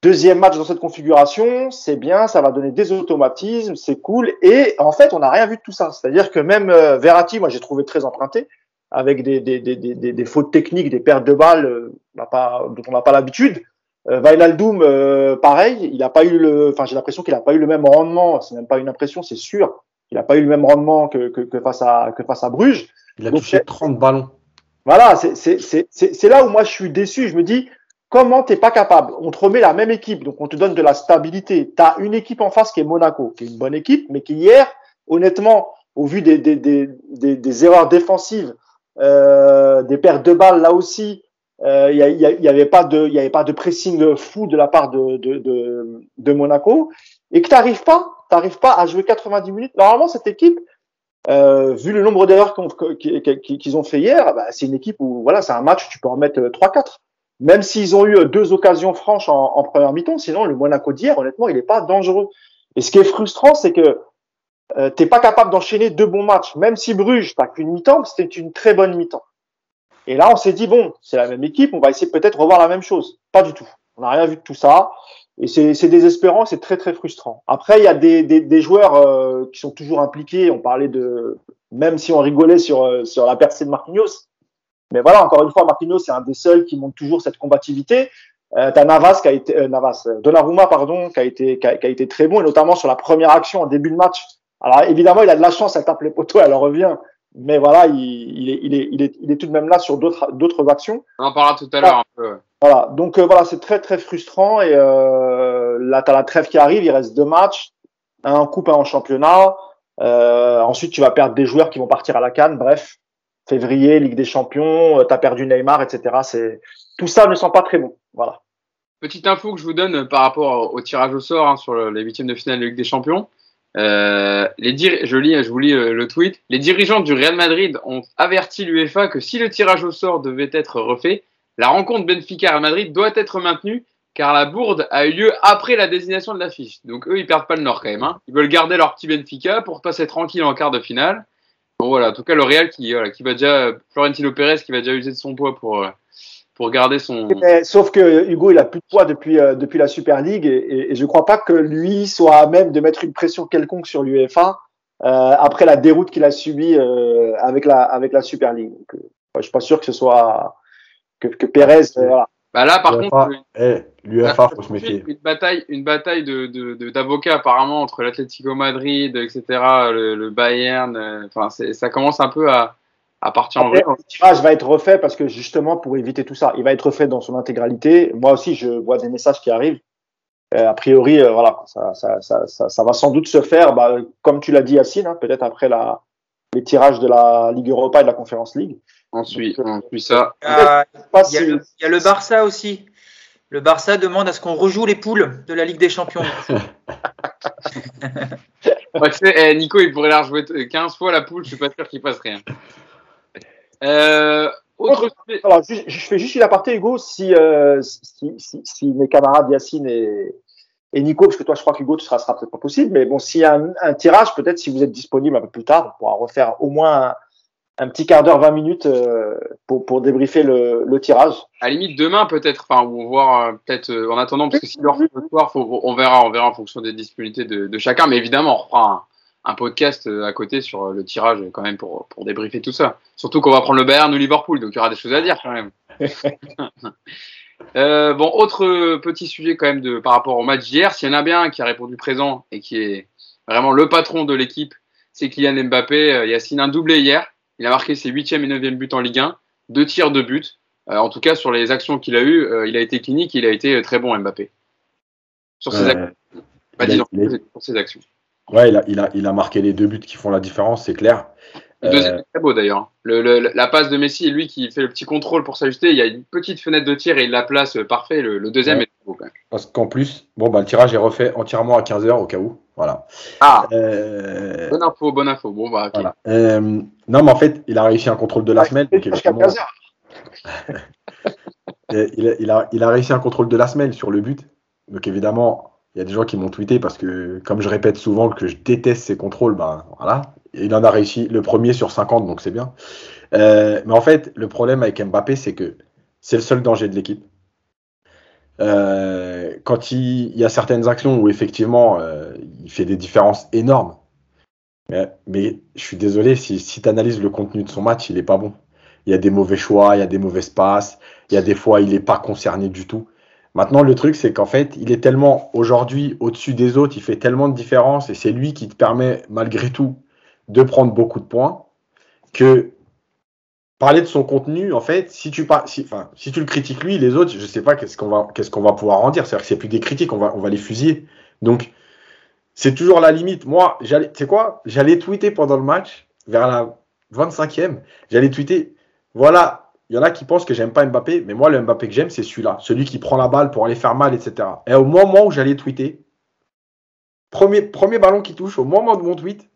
Deuxième match dans cette configuration, c'est bien, ça va donner des automatismes, c'est cool. Et en fait, on n'a rien vu de tout ça. C'est-à-dire que même euh, Verratti, moi j'ai trouvé très emprunté avec des, des, des, des, des fautes techniques, des pertes de balles euh, pas, dont on n'a pas l'habitude. Euh, Wijnaldum, euh, pareil, il n'a pas eu le, enfin j'ai l'impression qu'il n'a pas eu le même rendement. C'est même pas une impression, c'est sûr. Il n'a pas eu le même rendement que, que, que, face à que face à Bruges. Il a touché 30 ballons. Voilà, c'est là où moi je suis déçu. Je me dis comment t'es pas capable? On te remet la même équipe, donc on te donne de la stabilité. Tu as une équipe en face qui est Monaco, qui est une bonne équipe, mais qui hier, honnêtement, au vu des, des, des, des, erreurs défensives, des pertes de balles là aussi. Il euh, n'y y, y avait pas de, de pressing fou de la part de, de, de, de Monaco et que t'arrives pas, t'arrives pas à jouer 90 minutes. Normalement, cette équipe, euh, vu le nombre d'erreurs qu'ils ont fait hier, bah, c'est une équipe où voilà, c'est un match tu peux en mettre 3-4. Même s'ils ont eu deux occasions franches en, en première mi-temps, sinon le Monaco d'hier, honnêtement, il n'est pas dangereux. Et ce qui est frustrant, c'est que euh, t'es pas capable d'enchaîner deux bons matchs. Même si Bruges, t'as qu'une mi-temps, c'était une très bonne mi-temps. Et là, on s'est dit, bon, c'est la même équipe, on va essayer peut-être revoir la même chose. Pas du tout. On n'a rien vu de tout ça. Et c'est désespérant, c'est très très frustrant. Après, il y a des, des, des joueurs euh, qui sont toujours impliqués. On parlait de, même si on rigolait sur, euh, sur la percée de Marquinhos. Mais voilà, encore une fois, Marquinhos, c'est un des seuls qui montre toujours cette combativité. Euh, T'as Navas qui a été, euh, Navas, Donnarumma, pardon, qui a été, qui a, été très bon, et notamment sur la première action en début de match alors évidemment, il a de la chance, elle tape les poteaux, elle en revient. Mais voilà, il, il, est, il, est, il, est, il est tout de même là sur d'autres d'autres actions. On en parlera tout à l'heure un peu. Voilà, donc euh, voilà, c'est très très frustrant. Et euh, là, tu as la trêve qui arrive, il reste deux matchs, un coupe, un en championnat. Euh, ensuite, tu vas perdre des joueurs qui vont partir à la canne. Bref, février, Ligue des Champions, tu as perdu Neymar, etc. C'est Tout ça ne sent pas très bon. Voilà. Petite info que je vous donne par rapport au tirage au sort hein, sur les huitièmes de finale de Ligue des Champions. Euh, les je lis, je vous lis le, tweet. Les dirigeants du Real Madrid ont averti l'UEFA que si le tirage au sort devait être refait, la rencontre Benfica-Real Madrid doit être maintenue car la bourde a eu lieu après la désignation de l'affiche. Donc eux, ils perdent pas le nord quand même. Hein. Ils veulent garder leur petit Benfica pour passer tranquille en quart de finale. Bon voilà, en tout cas le Real qui, voilà, qui va déjà, Florentino Pérez qui va déjà user de son poids pour, euh, pour garder son. sauf que Hugo, il a plus de poids depuis, euh, depuis la Super League et, et, je ne crois pas que lui soit à même de mettre une pression quelconque sur l'UEFA euh, après la déroute qu'il a subie euh, avec, la, avec la Super League. Donc, euh, je suis pas sûr que ce soit que, que Pérez. voilà. Bah là, par contre, eh, l'UEFA, faut se méfier. Une bataille, une bataille de, d'avocats de, apparemment entre l'Atlético Madrid, etc., le, le Bayern. Enfin, ça commence un peu à à partir Après, Le tirage va être refait parce que justement pour éviter tout ça, il va être refait dans son intégralité. Moi aussi, je vois des messages qui arrivent. Euh, a priori, euh, voilà, ça, ça, ça, ça, va sans doute se faire, bah, comme tu l'as dit, Yacine, hein, peut-être après la, les tirages de la Ligue Europa et de la Conférence League. Ensuite, on suit ça. Euh, il, y a le, il y a le Barça aussi. Le Barça demande à ce qu'on rejoue les poules de la Ligue des Champions. ouais, eh, Nico, il pourrait la rejouer 15 fois la poule, je suis pas sûr qu'il passe rien. Euh, autre... Alors, je, je, fais juste une aparté, Hugo, si, euh, si, si, si, mes camarades Yacine et, et Nico, parce que toi, je crois qu'Hugo, ce sera, sera peut-être pas possible, mais bon, s'il y a un, un tirage, peut-être si vous êtes disponible un peu plus tard, on pourra refaire au moins un, un petit quart d'heure, 20 minutes euh, pour, pour débriefer le, le, tirage. À la limite, demain, peut-être, enfin, on voir euh, peut-être euh, en attendant, parce que si l'heure on verra, on verra en fonction des disponibilités de, de chacun, mais évidemment, on reprend un podcast euh, à côté sur euh, le tirage quand même pour, pour débriefer tout ça. Surtout qu'on va prendre le Bayern ou Liverpool, donc il y aura des choses à dire quand même. euh, bon, autre petit sujet quand même de, par rapport au match d'hier, s'il y en a bien qui a répondu présent et qui est vraiment le patron de l'équipe, c'est Kylian Mbappé. Euh, Yacine un doublé hier. Il a marqué ses huitième et neuvième buts en Ligue 1, deux tirs de but. Euh, en tout cas, sur les actions qu'il a eues, euh, il a été clinique, il a été très bon Mbappé. Sur ses, actions. Pas disons, sur ses actions. Ouais, il a, il, a, il a marqué les deux buts qui font la différence, c'est clair. Le deuxième est très beau d'ailleurs. Le, le, la passe de Messi, lui qui fait le petit contrôle pour s'ajuster, il y a une petite fenêtre de tir et il la place parfait. Le, le deuxième ouais. est très beau quand même. Parce qu'en plus, bon, bah, le tirage est refait entièrement à 15h au cas où. Voilà. Ah, Euh, bonne info, bonne info. Bon, bah, voilà. Euh, non, mais en fait, il a réussi un contrôle de la semelle. donc Jusqu'à évidemment, 15 heures. euh, il, a, il, a, il a réussi un contrôle de la semelle sur le but. Donc évidemment, il y a des gens qui m'ont tweeté parce que, comme je répète souvent que je déteste ces contrôles, ben voilà. Il en a réussi le premier sur 50, donc c'est bien. Euh, mais en fait, le problème avec Mbappé, c'est que c'est le seul danger de l'équipe. Euh, quand il, y a certaines actions où effectivement euh, il fait des différences énormes, mais, je suis désolé, si, si tu analyses le contenu de son match, il est pas bon. Il y a des mauvais choix, il y a des mauvais passes, il y a des fois il n'est pas concerné du tout. Maintenant, le truc, c'est qu'en fait, il est tellement aujourd'hui au-dessus des autres, il fait tellement de différence et c'est lui qui te permet, malgré tout, de prendre beaucoup de points que parler de son contenu, en fait, si tu, le critiques lui, les autres, je sais pas qu'est-ce qu'on va, pouvoir en dire. C'est-à-dire que c'est plus des critiques, on va, les fusiller. Donc, c'est toujours la limite. Moi, tu sais quoi, j'allais tweeter pendant le match, vers la 25e, j'allais tweeter, voilà, il y en a qui pensent que j'aime pas Mbappé, mais moi, le Mbappé que j'aime, c'est celui-là, celui qui prend la balle pour aller faire mal, etc. Et au moment où j'allais tweeter, premier, premier ballon qui touche, au moment de mon tweet,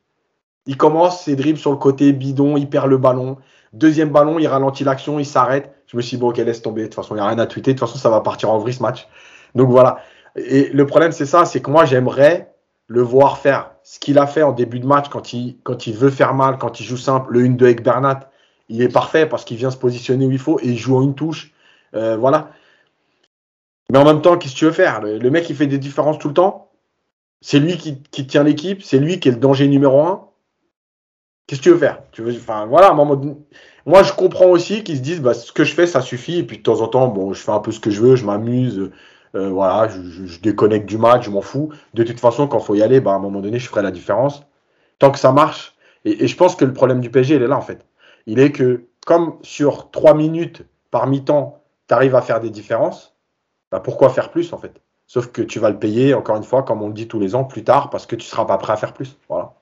il commence ses dribbles sur le côté, bidon, il perd le ballon. Deuxième ballon, il ralentit l'action, il s'arrête. Je me suis dit, bon, ok, laisse tomber. De toute façon, il n'y a rien à tweeter. De toute façon, ça va partir en vrille ce match. Donc voilà. Et le problème, c'est ça, c'est que moi, j'aimerais le voir faire ce qu'il a fait en début de match quand il, quand il veut faire mal, quand il joue simple. Le 1-2 avec Bernat, il est parfait parce qu'il vient se positionner où il faut et il joue en une touche. Euh, voilà. Mais en même temps, qu'est-ce que tu veux faire? Le, mec, il fait des différences tout le temps. C'est lui qui, tient l'équipe. C'est lui qui est le danger numéro un. Qu'est-ce que tu veux faire? Tu veux, voilà, Moi, je comprends aussi qu'ils se disent, bah, ce que je fais, ça suffit. Et puis, de temps en temps, je fais un peu ce que je veux, je m'amuse. euh, voilà, je déconnecte du match, je m'en fous. De toute façon, quand il faut y aller, bah, à un moment donné, je ferai la différence. Tant que ça marche. Et, et je pense que le problème du PSG, il est là, en fait. Il est que, comme sur trois minutes par mi-temps, tu arrives à faire des différences, bah, pourquoi faire plus, en fait? Sauf que tu vas le payer, encore une fois, comme on le dit tous les ans, plus tard, parce que tu seras pas prêt à faire plus. Voilà.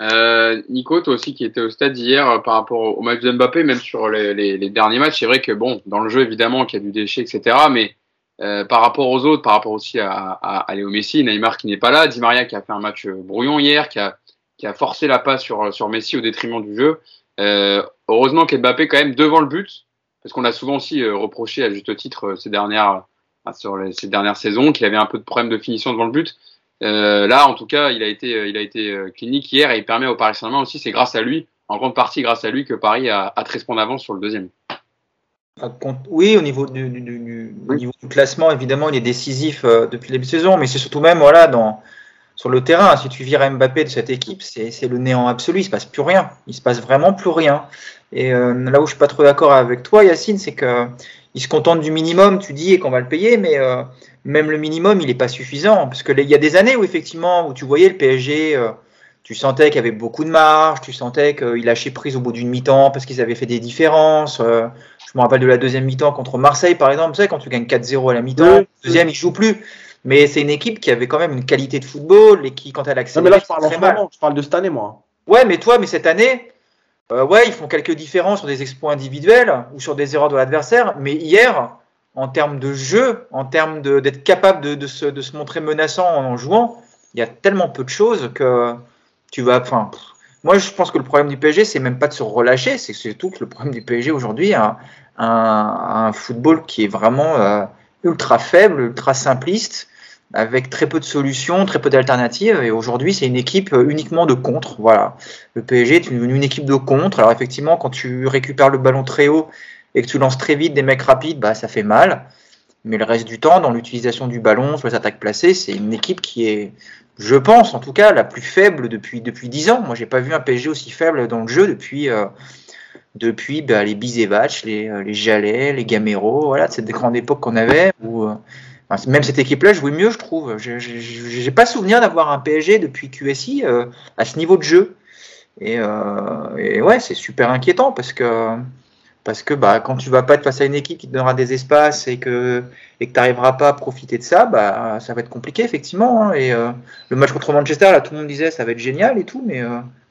Euh, Nico, toi aussi qui étais au stade hier euh, par rapport au match de Mbappé, même sur les, derniers matchs, c'est vrai que bon, dans le jeu évidemment qu'il y a du déchet, etc. Mais euh, par rapport aux autres, par rapport aussi à, Léo Messi, Neymar qui n'est pas là, Di Maria qui a fait un match brouillon hier, qui a, qui a forcé la passe sur Messi au détriment du jeu. Euh, heureusement qu'Mbappé quand même devant le but, parce qu'on a souvent aussi euh, reproché à juste titre euh, ces dernières, sur les- ces dernières saisons qu'il avait un peu de problème de finition devant le but. Euh, là, en tout cas, il a été, il a été clinique hier et il permet au Paris Saint-Germain aussi, c'est grâce à lui, en grande partie grâce à lui, que Paris a, a 13 points d'avance sur le deuxième. Ah, Oui, au niveau du, du- du- du- au Oui. niveau du classement, évidemment, il est décisif depuis le début de saison, mais c'est surtout même voilà, dans, sur le terrain. Si tu vires Mbappé de cette équipe, c'est c'est le néant absolu. Il se passe plus rien. Il se passe vraiment plus rien. Et euh, là où je suis pas trop d'accord avec toi, Yacine, c'est que il se contente du minimum, tu dis, et qu'on va le payer, mais euh, même le minimum, il n'est pas suffisant. Parce que les- il y a des années où effectivement, où tu voyais le PSG. euh, tu sentais qu'il y avait beaucoup de marge, tu sentais qu'il lâchait prise au bout d'une mi-temps parce qu'ils avaient fait des différences. je me rappelle de la deuxième mi-temps contre Marseille, par exemple. Tu sais, quand tu gagnes 4-0 à la mi-temps, Oui. deuxième, il joue plus. Mais c'est une équipe qui avait quand même une qualité de football et qui, quand elle Non, accélère, mais là, je parle en ce moment, je parle de cette année, moi. Ouais, mais toi, mais cette année, euh, ouais, ils font quelques différences sur des exploits individuels ou sur des erreurs de l'adversaire. Mais hier, en termes de jeu, en termes d'être capable de, de se, de se montrer menaçant en jouant, il y a tellement peu de choses que tu vas. Enfin, moi, je pense que le problème du PSG, c'est même pas de se relâcher, c'est surtout que le problème du PSG aujourd'hui a un, un- un football qui est vraiment euh, ultra faible, ultra simpliste avec très peu de solutions, très peu d'alternatives. Et aujourd'hui, c'est une équipe euh, uniquement de contre. Voilà. Le PSG est une, équipe de contre. Alors effectivement, quand tu récupères le ballon très haut et que tu lances très vite des mecs rapides, bah, ça fait mal. Mais le reste du temps, dans l'utilisation du ballon, sur les attaques placées, c'est une équipe qui est, je pense en tout cas, la plus faible depuis, depuis 10 ans. Moi, j'ai pas vu un PSG aussi faible dans le jeu depuis, euh, depuis bah, les Bizevac, les, euh, les Jalais, les Gamero, voilà, cette grande époque qu'on avait où euh, Même cette équipe-là jouait mieux, je trouve. Je- J'ai pas souvenir d'avoir un PSG depuis QSI euh, à ce niveau de jeu. Et, euh, et ouais, c'est super inquiétant parce que parce que bah, quand tu vas pas être face à une équipe qui te donnera des espaces et que et que t'arriveras pas à profiter de ça, bah ça va être compliqué effectivement. hein. Et euh, le match contre Manchester, là, tout le monde disait ça va être génial et tout, mais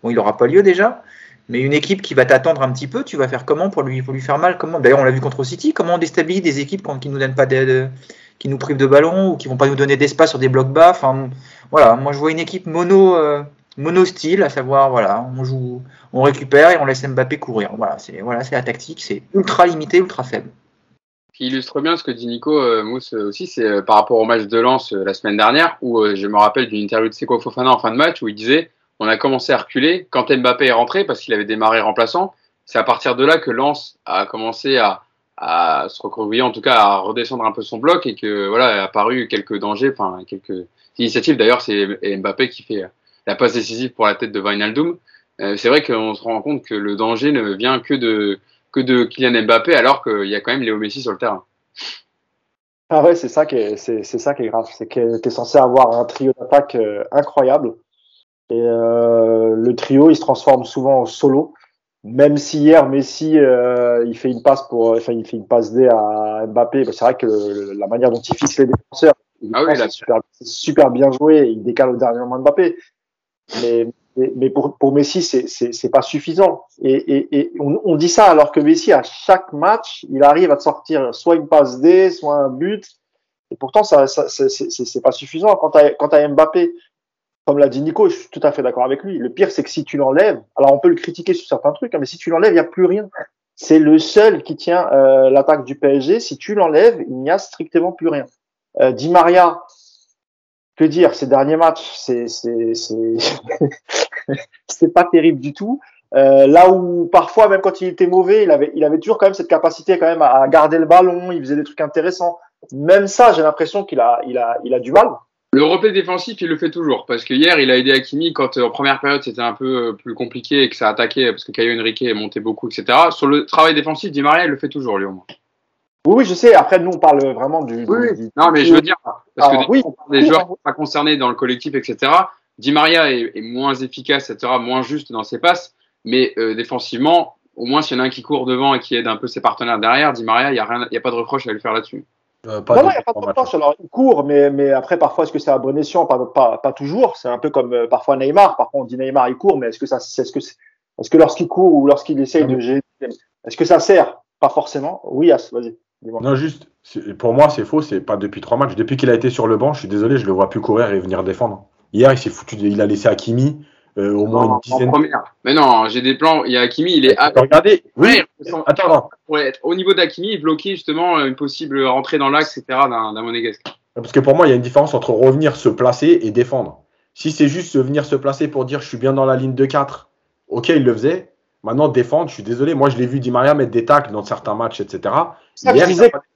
bon, il aura pas lieu déjà. Mais une équipe qui va t'attendre un petit peu, tu vas faire comment pour lui, pour lui faire mal? D'ailleurs, on l'a vu contre City. Comment on déstabilise des équipes quand, qui nous donnent pas de, qui nous privent de ballon ou qui vont pas nous donner d'espace sur des blocs bas. Enfin, voilà, moi je vois une équipe mono, euh, mono style, à savoir voilà, on joue, on récupère et on laisse Mbappé courir. Voilà, c'est voilà, c'est la tactique, c'est ultra limité, ultra faible. qui illustre bien ce que dit Nico euh, Mousse aussi, c'est euh, par rapport au match de Lens euh, la semaine dernière, où je me rappelle d'une interview de Seko Fofana en fin de match, où il disait on a commencé à reculer quand Mbappé est rentré, parce qu'il avait démarré remplaçant. C'est à partir de là que Lens a commencé à, à se recroqueviller, en tout cas à redescendre un peu son bloc, et que voilà, est apparu quelques dangers, enfin quelques initiatives. D'ailleurs, c'est Mbappé qui fait la passe décisive pour la tête de Wijnaldum. Euh, c'est vrai qu'on se rend compte que le danger ne vient que de que de Kylian Mbappé, alors qu'il y a quand même Léo Messi sur le terrain. Ah ouais, c'est ça qui est, c'est, ça qui est grave. C'est que tu censé avoir un trio d'attaque euh, incroyable. Et euh, le trio, il se transforme souvent en solo. Même si hier, Messi, euh, il fait une passe pour, enfin, il fait une passe D à Mbappé. bah, c'est vrai que le- la manière dont il fixe les défenseurs, Ah oui, c'est super, super bien joué. Il décale au dernier moment Mbappé. Mais, mais, pour, pour Messi, c'est, c'est, c'est pas suffisant. Et, et, et on, on dit ça alors que Messi, à chaque match, il arrive à te sortir soit une passe D, soit un but. Et pourtant, ça, ça c'est, pas suffisant. Quand t'as, quand t'as Mbappé, comme l'a dit Nico, je suis tout à fait d'accord avec lui. Le pire, c'est que si tu l'enlèves, alors on peut le critiquer sur certains trucs, hein, mais si tu l'enlèves, il n'y a plus rien. C'est le seul qui tient euh, l'attaque du PSG. Si tu l'enlèves, il n'y a strictement plus rien. Euh, Di Maria, que dire, ces derniers matchs, c'est c'est pas terrible du tout. Euh, là où parfois, même quand il était mauvais, il avait toujours quand même cette capacité quand même à garder le ballon. Il faisait des trucs intéressants. Même ça, j'ai l'impression qu'il a il a il a du mal. Le repli défensif, il le fait toujours. Parce que hier, il a aidé Hakimi quand euh, en première période c'était un peu euh, plus compliqué et que ça attaquait parce que Caio Henrique est monté beaucoup, etc. Sur le travail défensif, Di Maria, il le fait toujours, lui au moins. Oui, oui, je sais. Après, nous, on parle vraiment du. du- du- Non, mais je veux dire, parce Ah, que des, oui, des joueurs qui sont pas concernés dans le collectif, etc. Di Maria est, est moins efficace, etc., moins juste dans ses passes, mais euh, défensivement, au moins s'il y en a un qui court devant et qui aide un peu ses partenaires derrière, Di Maria, il n'y a, rien- y a pas de reproche à lui faire là-dessus. Euh, pas non, non, il n'y a pas de reproche. Alors, il court, mais, mais après, parfois, est-ce que c'est à bon escient pas, pas, pas toujours. C'est un peu comme euh, parfois Neymar. Parfois, on dit Neymar, il court, mais est-ce que ça, c'est- est-ce que, c'est- est-ce que lorsqu'il court ou lorsqu'il essaye de gérer, est-ce que ça sert? Pas forcément. Oui, As, vas-y. Non, juste, pour moi, c'est faux. C'est pas depuis trois matchs. Depuis qu'il a été sur le banc, je suis désolé, je le vois plus courir et venir défendre. Hier, il s'est foutu, il a laissé Hakimi euh, au moins En- une en dizaine. première. Mais non, j'ai des plans. Il y a Hakimi, il est à, Regardez, oui. Ouais, Attends, pour être au niveau d'Hakimi, il bloquait justement une possible rentrée dans l'axe, etc. d'un d'un monégasque. Parce que pour moi, il y a une différence entre revenir se placer et défendre. Si c'est juste venir se placer pour dire je suis bien dans la ligne de 4, ok, il le faisait. Maintenant, défendre, je suis désolé. Moi, je l'ai vu Di Maria mettre des tacles dans certains matchs, etc. Ça, Hier,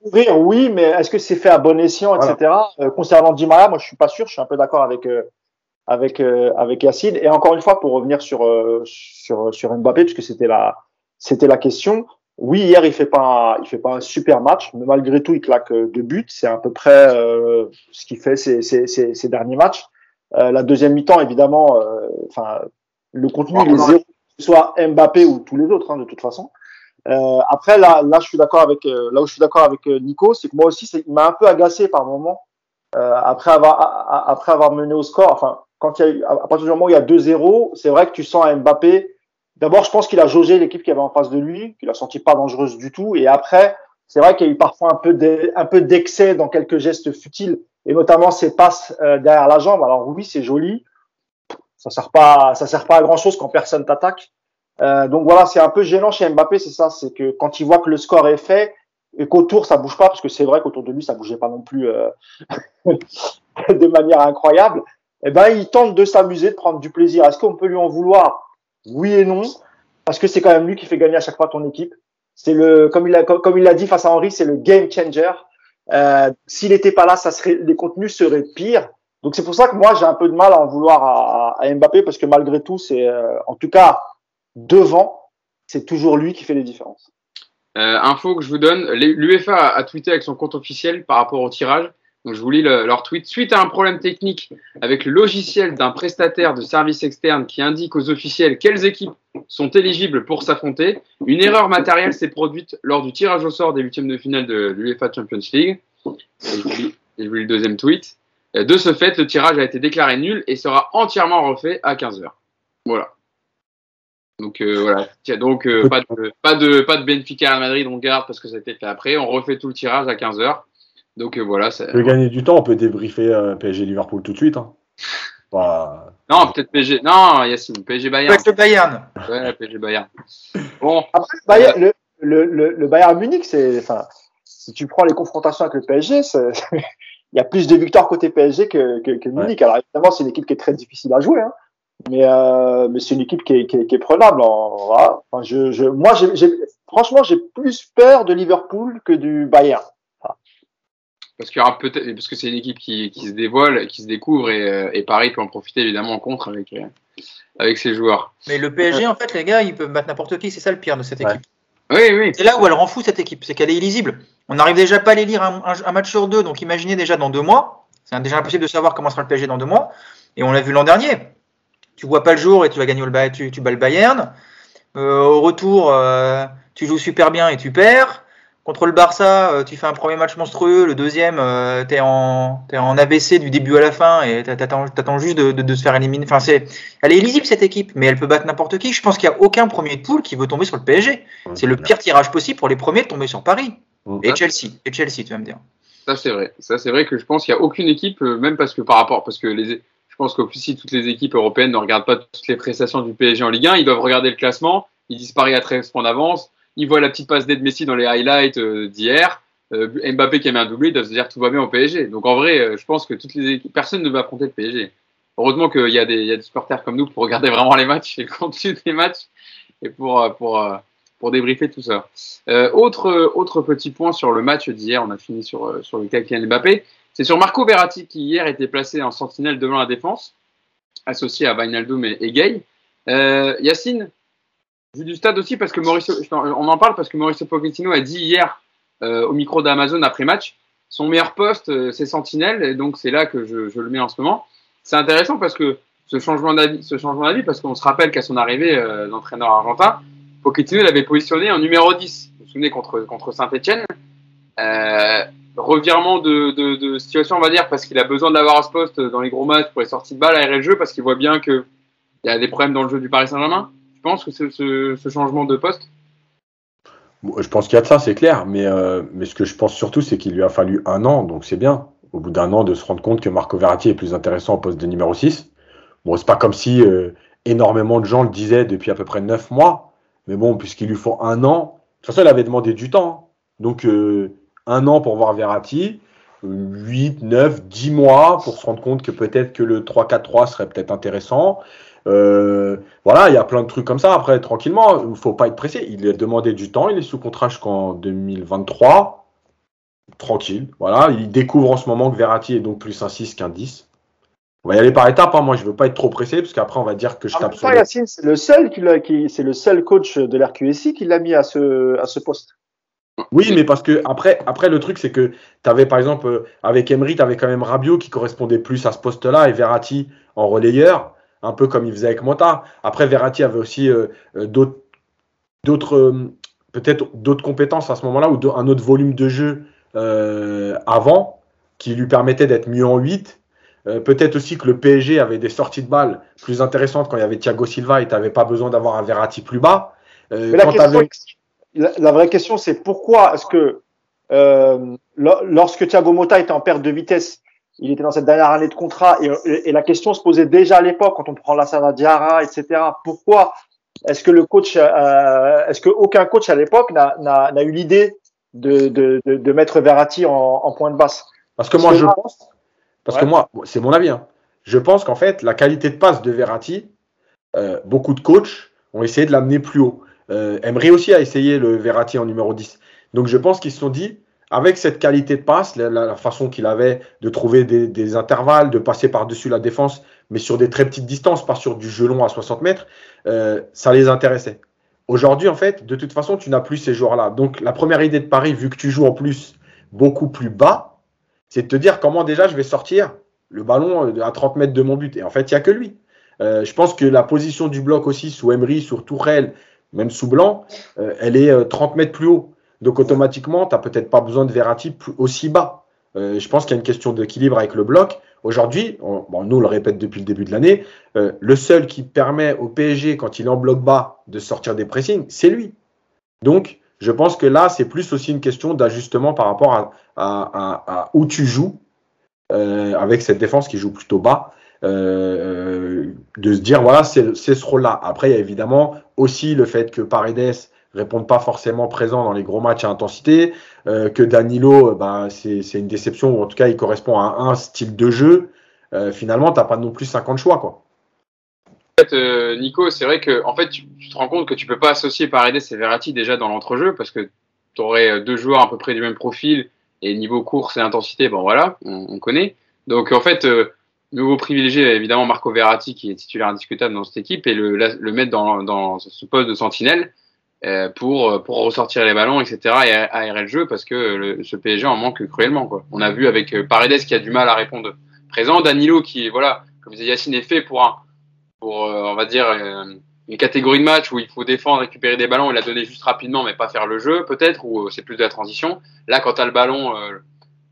courir, oui, mais est-ce que c'est fait à bon escient, etc. Euh, concernant Di Maria, moi, je suis pas sûr. Je suis un peu d'accord avec euh, avec euh, avec Yacine. Et encore une fois, pour revenir sur euh, sur sur Mbappé, puisque c'était la c'était la question. Oui, hier, il fait pas il fait pas un super match, mais malgré tout, il claque euh, deux buts. C'est à peu près euh, ce qu'il fait ces, ces, ces, ces derniers matchs. Euh, la deuxième mi-temps, évidemment, euh, enfin, le contenu, il est zéro, que ce soit Mbappé ou tous les autres, hein, de toute façon. Euh, après, là, là, je suis d'accord avec, là où je suis d'accord avec Nico, c'est que moi aussi, c'est, il m'a un peu agacé par moment. Euh, après avoir, après avoir mené au score, enfin, quand il y a à partir du moment où il y a 2-0, c'est vrai que tu sens à Mbappé. D'abord, je pense qu'il a jaugé l'équipe qui avait en face de lui, qu'il a senti pas dangereuse du tout. Et après, c'est vrai qu'il y a eu parfois un peu d'e- un peu d'excès dans quelques gestes futiles, et notamment ses passes euh, derrière la jambe. Alors oui, c'est joli. Ça sert pas, ça sert pas à grand chose quand personne t'attaque. Euh, donc voilà, c'est un peu gênant chez Mbappé, c'est ça, c'est que quand il voit que le score est fait et qu'autour ça bouge pas, parce que c'est vrai qu'autour de lui ça bougeait pas non plus euh, de manière incroyable, eh ben il tente de s'amuser, de prendre du plaisir. Est-ce qu'on peut lui en vouloir? Oui et non, parce que c'est quand même lui qui fait gagner à chaque fois ton équipe. C'est le, comme il a, comme, il l'a dit face à Henry, c'est le game changer. Euh, S'il n'était pas là, ça serait, les contenus seraient pires. Donc c'est pour ça que moi j'ai un peu de mal à en vouloir à, Mbappé parce que malgré tout, c'est euh, en tout cas devant, c'est toujours lui qui fait les différences. Euh, info que je vous donne, l'UEFA a tweeté avec son compte officiel par rapport au tirage. Donc je vous lis le- leur tweet. Suite à un problème technique avec le logiciel d'un prestataire de service externe qui indique aux officiels quelles équipes sont éligibles pour s'affronter, une erreur matérielle s'est produite lors du tirage au sort des huitièmes de finale de l'UEFA Champions League. Et je, vous lis, le deuxième tweet. Euh, De ce fait, le tirage a été déclaré nul et sera entièrement refait à 15h. Voilà. Donc euh, voilà. Donc euh, pas, de, pas, de, pas de Benfica à Madrid, on garde parce que ça a été fait après. On refait tout le tirage à 15h. Donc euh, voilà. ça- On peut gagner du temps, on peut débriefer euh, PSG Liverpool tout de suite. hein. Bah, Non, peut-être PSG. Non, Yacine, PSG Bayern. Avec le Bayern. Ouais, PSG Bayern. Bon, Après, le Bayern, le, le, le, Bayern Munich, c'est, enfin, si tu prends les confrontations avec le PSG, c'est- il y a plus de victoires côté PSG que, que, que Munich. Alors évidemment, c'est une équipe qui est très difficile à jouer, hein. mais, euh, mais c'est une équipe qui est, qui est, qui est prenable. En, voilà. enfin, je, je, moi, j'ai, j'ai- franchement, j'ai plus peur de Liverpool que du Bayern. Parce qu'il y aura peut-être, parce que c'est une équipe qui, qui se dévoile, qui se découvre et, euh, et Paris peut en profiter évidemment en contre avec, euh, avec ses joueurs. Mais le PSG, en fait, les gars, ils peuvent battre n'importe qui. C'est ça le pire de cette Ouais. équipe. Oui, oui. C'est là où elle rend fou cette équipe, c'est qu'elle est illisible. On n'arrive déjà pas à les lire un, un- un match sur deux, donc imaginez déjà dans deux mois. C'est déjà impossible de savoir comment sera le PSG dans deux mois. Et on l'a vu l'an dernier. Tu vois pas le jour et tu vas gagner le Bayern, tu, tu bats le Bayern. Euh, au retour, euh, tu joues super bien et tu perds. Contre le Barça, euh, tu fais un premier match monstrueux, le deuxième, euh, t'es en, t'es en ABC du début à la fin et t'a- t'attends, t'attends juste de, de, de se faire éliminer. Enfin, c'est, elle est illisible cette équipe, mais elle peut battre n'importe qui. Je pense qu'il n'y a aucun premier de poule qui veut tomber sur le PSG. C'est le pire tirage possible pour les premiers de tomber sur Paris. Et Chelsea. Et Chelsea, tu vas me dire. Ça c'est vrai. Ça c'est vrai que je pense qu'il n'y a aucune équipe, euh, même parce que par rapport, parce que les, je pense qu'au plus si toutes les équipes européennes ne regardent pas toutes les prestations du PSG en Ligue 1, ils doivent regarder le classement. Ils disparaissent à 13 points d'avance. Ils voient la petite passe d'aide Messi dans les highlights euh, d'hier. Euh, Mbappé qui a mis un doublé, ils doivent se dire tout va bien au PSG. Donc en vrai, euh, je pense que toutes les équipes, personne ne va affronter le PSG. Heureusement qu'il y a des, il supporters comme nous pour regarder vraiment les matchs et le contenu des matchs et pour, débriefer tout ça. Autre, petit point sur le match d'hier, on a fini sur, sur le cas Kylian Mbappé, c'est sur Marco Verratti qui hier était placé en sentinelle devant la défense, associé à Wijnaldum et, et Gay. Euh, Yacine, vu du stade aussi, parce que Mauricio, on en parle parce que Mauricio Pochettino a dit hier euh, au micro d'Amazon après match, son meilleur poste euh, c'est sentinelle, et donc c'est là que je, le mets en ce moment. C'est intéressant parce que ce changement d'avis, ce changement d'avis, parce qu'on se rappelle qu'à son arrivée, euh, l'entraîneur argentin, Pochettino l'avait positionné en numéro 10. Vous vous souvenez contre, contre Saint-Etienne. Euh, revirement de, de, de, situation, on va dire, parce qu'il a besoin d'avoir à ce poste dans les gros matchs pour les sorties de balles, aérer le parce qu'il voit bien qu'il y a des problèmes dans le jeu du Paris Saint-Germain. Penses que c'est ce, changement de poste? Je pense qu'il y a de ça, c'est clair. Mais, euh, mais ce que je pense surtout, c'est qu'il lui a fallu un an, donc c'est bien, au bout d'un an, de se rendre compte que Marco Verratti est plus intéressant au poste de numéro 6. Bon, c'est pas comme si euh, énormément de gens le disaient depuis à peu près 9 mois. Mais bon, puisqu'il lui faut un an, de toute façon, il avait demandé du temps. Donc, euh, un an pour voir Verratti, 8, 9, 10 mois pour se rendre compte que peut-être que le 3-4-3 serait peut-être intéressant. Euh, voilà, il y a plein de trucs comme ça. Après, tranquillement, il ne faut pas être pressé. Il a demandé du temps, il est sous contrat jusqu'en 2023. Tranquille, voilà. Il découvre en ce moment que Verratti est donc plus un 6 qu'un 10. On va y aller par étapes. Hein. Moi, je veux pas être trop pressé parce qu'après, on va dire que je tape sur. Yacine, c'est le seul qui, qui c'est le seul coach de l'RQSI qui l'a mis à ce, à ce poste. Oui, mais parce que après, après le truc, c'est que tu avais par exemple, euh, avec Emery, tu avais quand même Rabiot qui correspondait plus à ce poste-là et Verratti en relayeur, un peu comme il faisait avec Mota. Après, Verratti avait aussi euh, d'autres, d'autres euh, peut-être d'autres compétences à ce moment-là ou un autre volume de jeu euh, avant qui lui permettait d'être mieux en 8. Euh, peut-être aussi que le PSG avait des sorties de balles plus intéressantes quand il y avait Thiago Silva et tu n'avais pas besoin d'avoir un Verratti plus bas. Euh, mais la, question, avais... la, la, vraie question, c'est pourquoi est-ce que euh, lorsque Thiago Motta était en perte de vitesse, il était dans cette dernière année de contrat et, et, et la question se posait déjà à l'époque quand on prend la Diarra, etc. Pourquoi est-ce que le coach, euh, est-ce que aucun coach à l'époque n'a eu l'idée de, de, de, de, mettre Verratti en, en point de basse? Parce que moi, je pense, parce ouais. que moi, c'est mon avis, hein, je pense qu'en fait, la qualité de passe de Verratti, euh, beaucoup de coachs ont essayé de l'amener plus haut. Euh, Emery aussi a essayé le Verratti en numéro 10. Donc je pense qu'ils se sont dit, avec cette qualité de passe, la, façon qu'il avait de trouver des, intervalles, de passer par-dessus la défense, mais sur des très petites distances, pas sur du jeu long à 60 mètres, euh, ça les intéressait. Aujourd'hui, en fait, de toute façon, tu n'as plus ces joueurs-là. Donc la première idée de Paris, vu que tu joues en plus beaucoup plus bas, c'est de te dire comment déjà je vais sortir le ballon euh, à 30 mètres de mon but. Et en fait, il n'y a que lui. Euh, je pense que la position du bloc aussi, sous Emery, sur Tourelle, même sous Blanc, elle est 30 mètres plus haut. Donc automatiquement, tu n'as peut-être pas besoin de Verratti aussi bas. Euh, je pense qu'il y a une question d'équilibre avec le bloc. Aujourd'hui, bon, nous on le répète depuis le début de l'année, euh, le seul qui permet au PSG, quand il est en bloc bas, de sortir des pressings, c'est lui. Donc, Je pense que là, c'est plus aussi une question d'ajustement par rapport à, où tu joues, euh, avec cette défense qui joue plutôt bas. De se dire voilà c'est ce rôle-là. Après il y a évidemment aussi le fait que Paredes réponde pas forcément présent dans les gros matchs à intensité, euh, que Danilo bah, c'est une déception ou en tout cas il correspond à un style de jeu. Euh, finalement t'as pas non plus 50 choix quoi. En fait, Nico, c'est vrai que en fait, tu, te rends compte que tu peux pas associer Paredes et Verratti déjà dans l'entrejeu parce que tu aurais deux joueurs à peu près du même profil et niveau course et intensité, bon voilà, on, on connaît. Donc en fait, nouveau privilégié évidemment Marco Verratti qui est titulaire indiscutable dans cette équipe et le, le mettre dans, dans ce poste de sentinelle pour pour ressortir les ballons, etc. et aérer le jeu parce que ce PSG en manque cruellement. On a vu avec Paredes qui a du mal à répondre présent, Danilo qui voilà, comme disait Yacine, est fait pour pour, euh, on va dire, euh, une catégorie de match où il faut défendre, récupérer des ballons et la donner juste rapidement, mais pas faire le jeu, peut-être, ou euh, c'est plus de la transition. Là, quand tu as le ballon,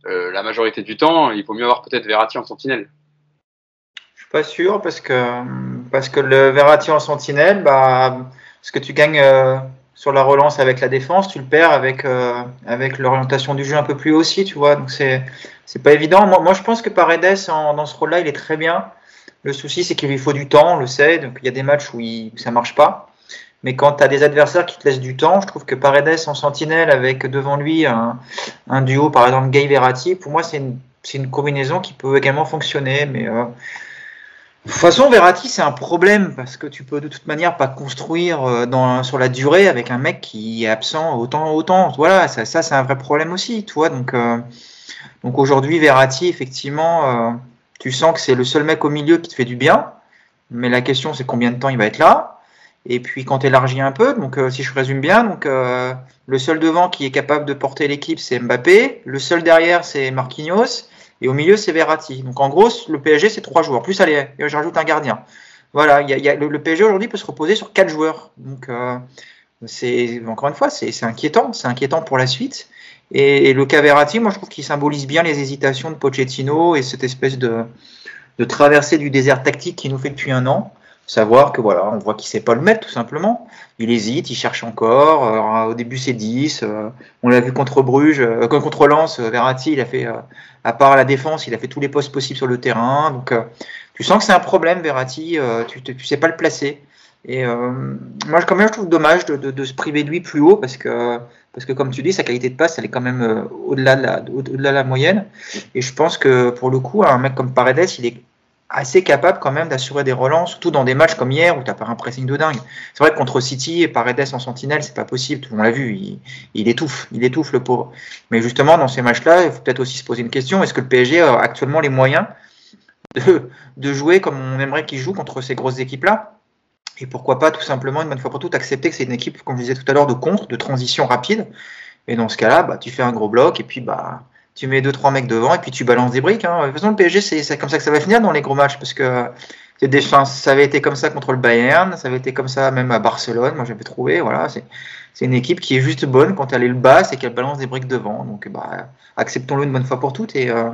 la majorité du temps, il faut mieux avoir peut-être Verratti en sentinelle. Je suis pas sûr parce que parce que le Verratti en sentinelle, bah, ce que tu gagnes sur la relance avec la défense, tu le perds avec avec l'orientation du jeu un peu plus haut aussi, tu vois. Donc c'est c'est pas évident. Moi, je pense que Paredes dans ce rôle-là, il est très bien. Le souci, c'est qu'il lui faut du temps, on le sait. Donc, il y a des matchs où, il, ça marche pas. Mais quand tu as des adversaires qui te laissent du temps, je trouve que Paredes en sentinelle avec devant lui un, duo, par exemple Gay Verratti, pour moi, c'est une, une, combinaison qui peut également fonctionner. Mais euh, de toute façon, Verratti, c'est un problème parce que tu peux de toute manière pas construire euh, sur la durée avec un mec qui est absent autant, autant. Voilà, ça, ça c'est un vrai problème aussi, tu vois. Donc, euh, donc aujourd'hui, Verratti, effectivement tu sens que c'est le seul mec au milieu qui te fait du bien, mais la question c'est combien de temps il va être là. Et puis quand tu un peu, donc euh, si je résume bien, donc euh, le seul devant qui est capable de porter l'équipe c'est Mbappé, le seul derrière c'est Marquinhos, et au milieu c'est Verratti. Donc en gros le PSG c'est trois joueurs. Plus allez, je rajoute un gardien. Voilà, y y a, le, PSG aujourd'hui peut se reposer sur quatre joueurs. Donc euh, c'est encore une fois c'est inquiétant, c'est inquiétant pour la suite. Et, le Caverati, moi je trouve qu'il symbolise bien les hésitations de Pochettino et cette espèce de, de traversée du désert tactique qu'il nous fait depuis un an. Savoir que voilà, on voit qu'il sait pas le mettre tout simplement. Il hésite, il cherche encore. Euh, au début c'est 10. Euh, on l'a vu contre Bruges, euh, contre Lens, Verratti, il a fait, à part la défense, il a fait tous les postes possibles sur le terrain. Donc tu sens que c'est un problème, Verratti. tu, tu sais pas le placer. Et moi, quand même, je trouve dommage de, de, se priver de lui plus haut parce que parce que comme tu dis, sa qualité de passe, elle est quand même au-delà de, la, au-delà de la moyenne. Et je pense que pour le coup, un mec comme Paredes, il est assez capable quand même d'assurer des relances, surtout dans des matchs comme hier où tu pas un pressing de dingue. C'est vrai que contre City et Paredes en sentinelle, c'est pas possible. On l'a vu, il, étouffe, il étouffe le pauvre. Mais justement, dans ces matchs-là, il faut peut-être aussi se poser une question est-ce que le PSG a actuellement les moyens de, de jouer comme on aimerait qu'il joue contre ces grosses équipes-là? Et pourquoi pas tout simplement, une bonne fois pour toutes, accepter que c'est une équipe, comme je disais tout à l'heure, de contre, de transition rapide. Et dans ce cas-là, bah, tu fais un gros bloc et puis bah, tu mets deux trois mecs devant et puis tu balances des briques. Hein. De toute façon, le PSG, c'est comme ça que ça va finir dans les gros matchs parce que des, ça avait été comme ça contre le Bayern, ça avait été comme ça même à Barcelone. Moi, j'avais trouvé. Voilà, c'est une équipe qui est juste bonne quand elle est le bas, c'est qu'elle balance des briques devant. Donc, bah, acceptons-le une bonne fois pour toutes. Et, euh,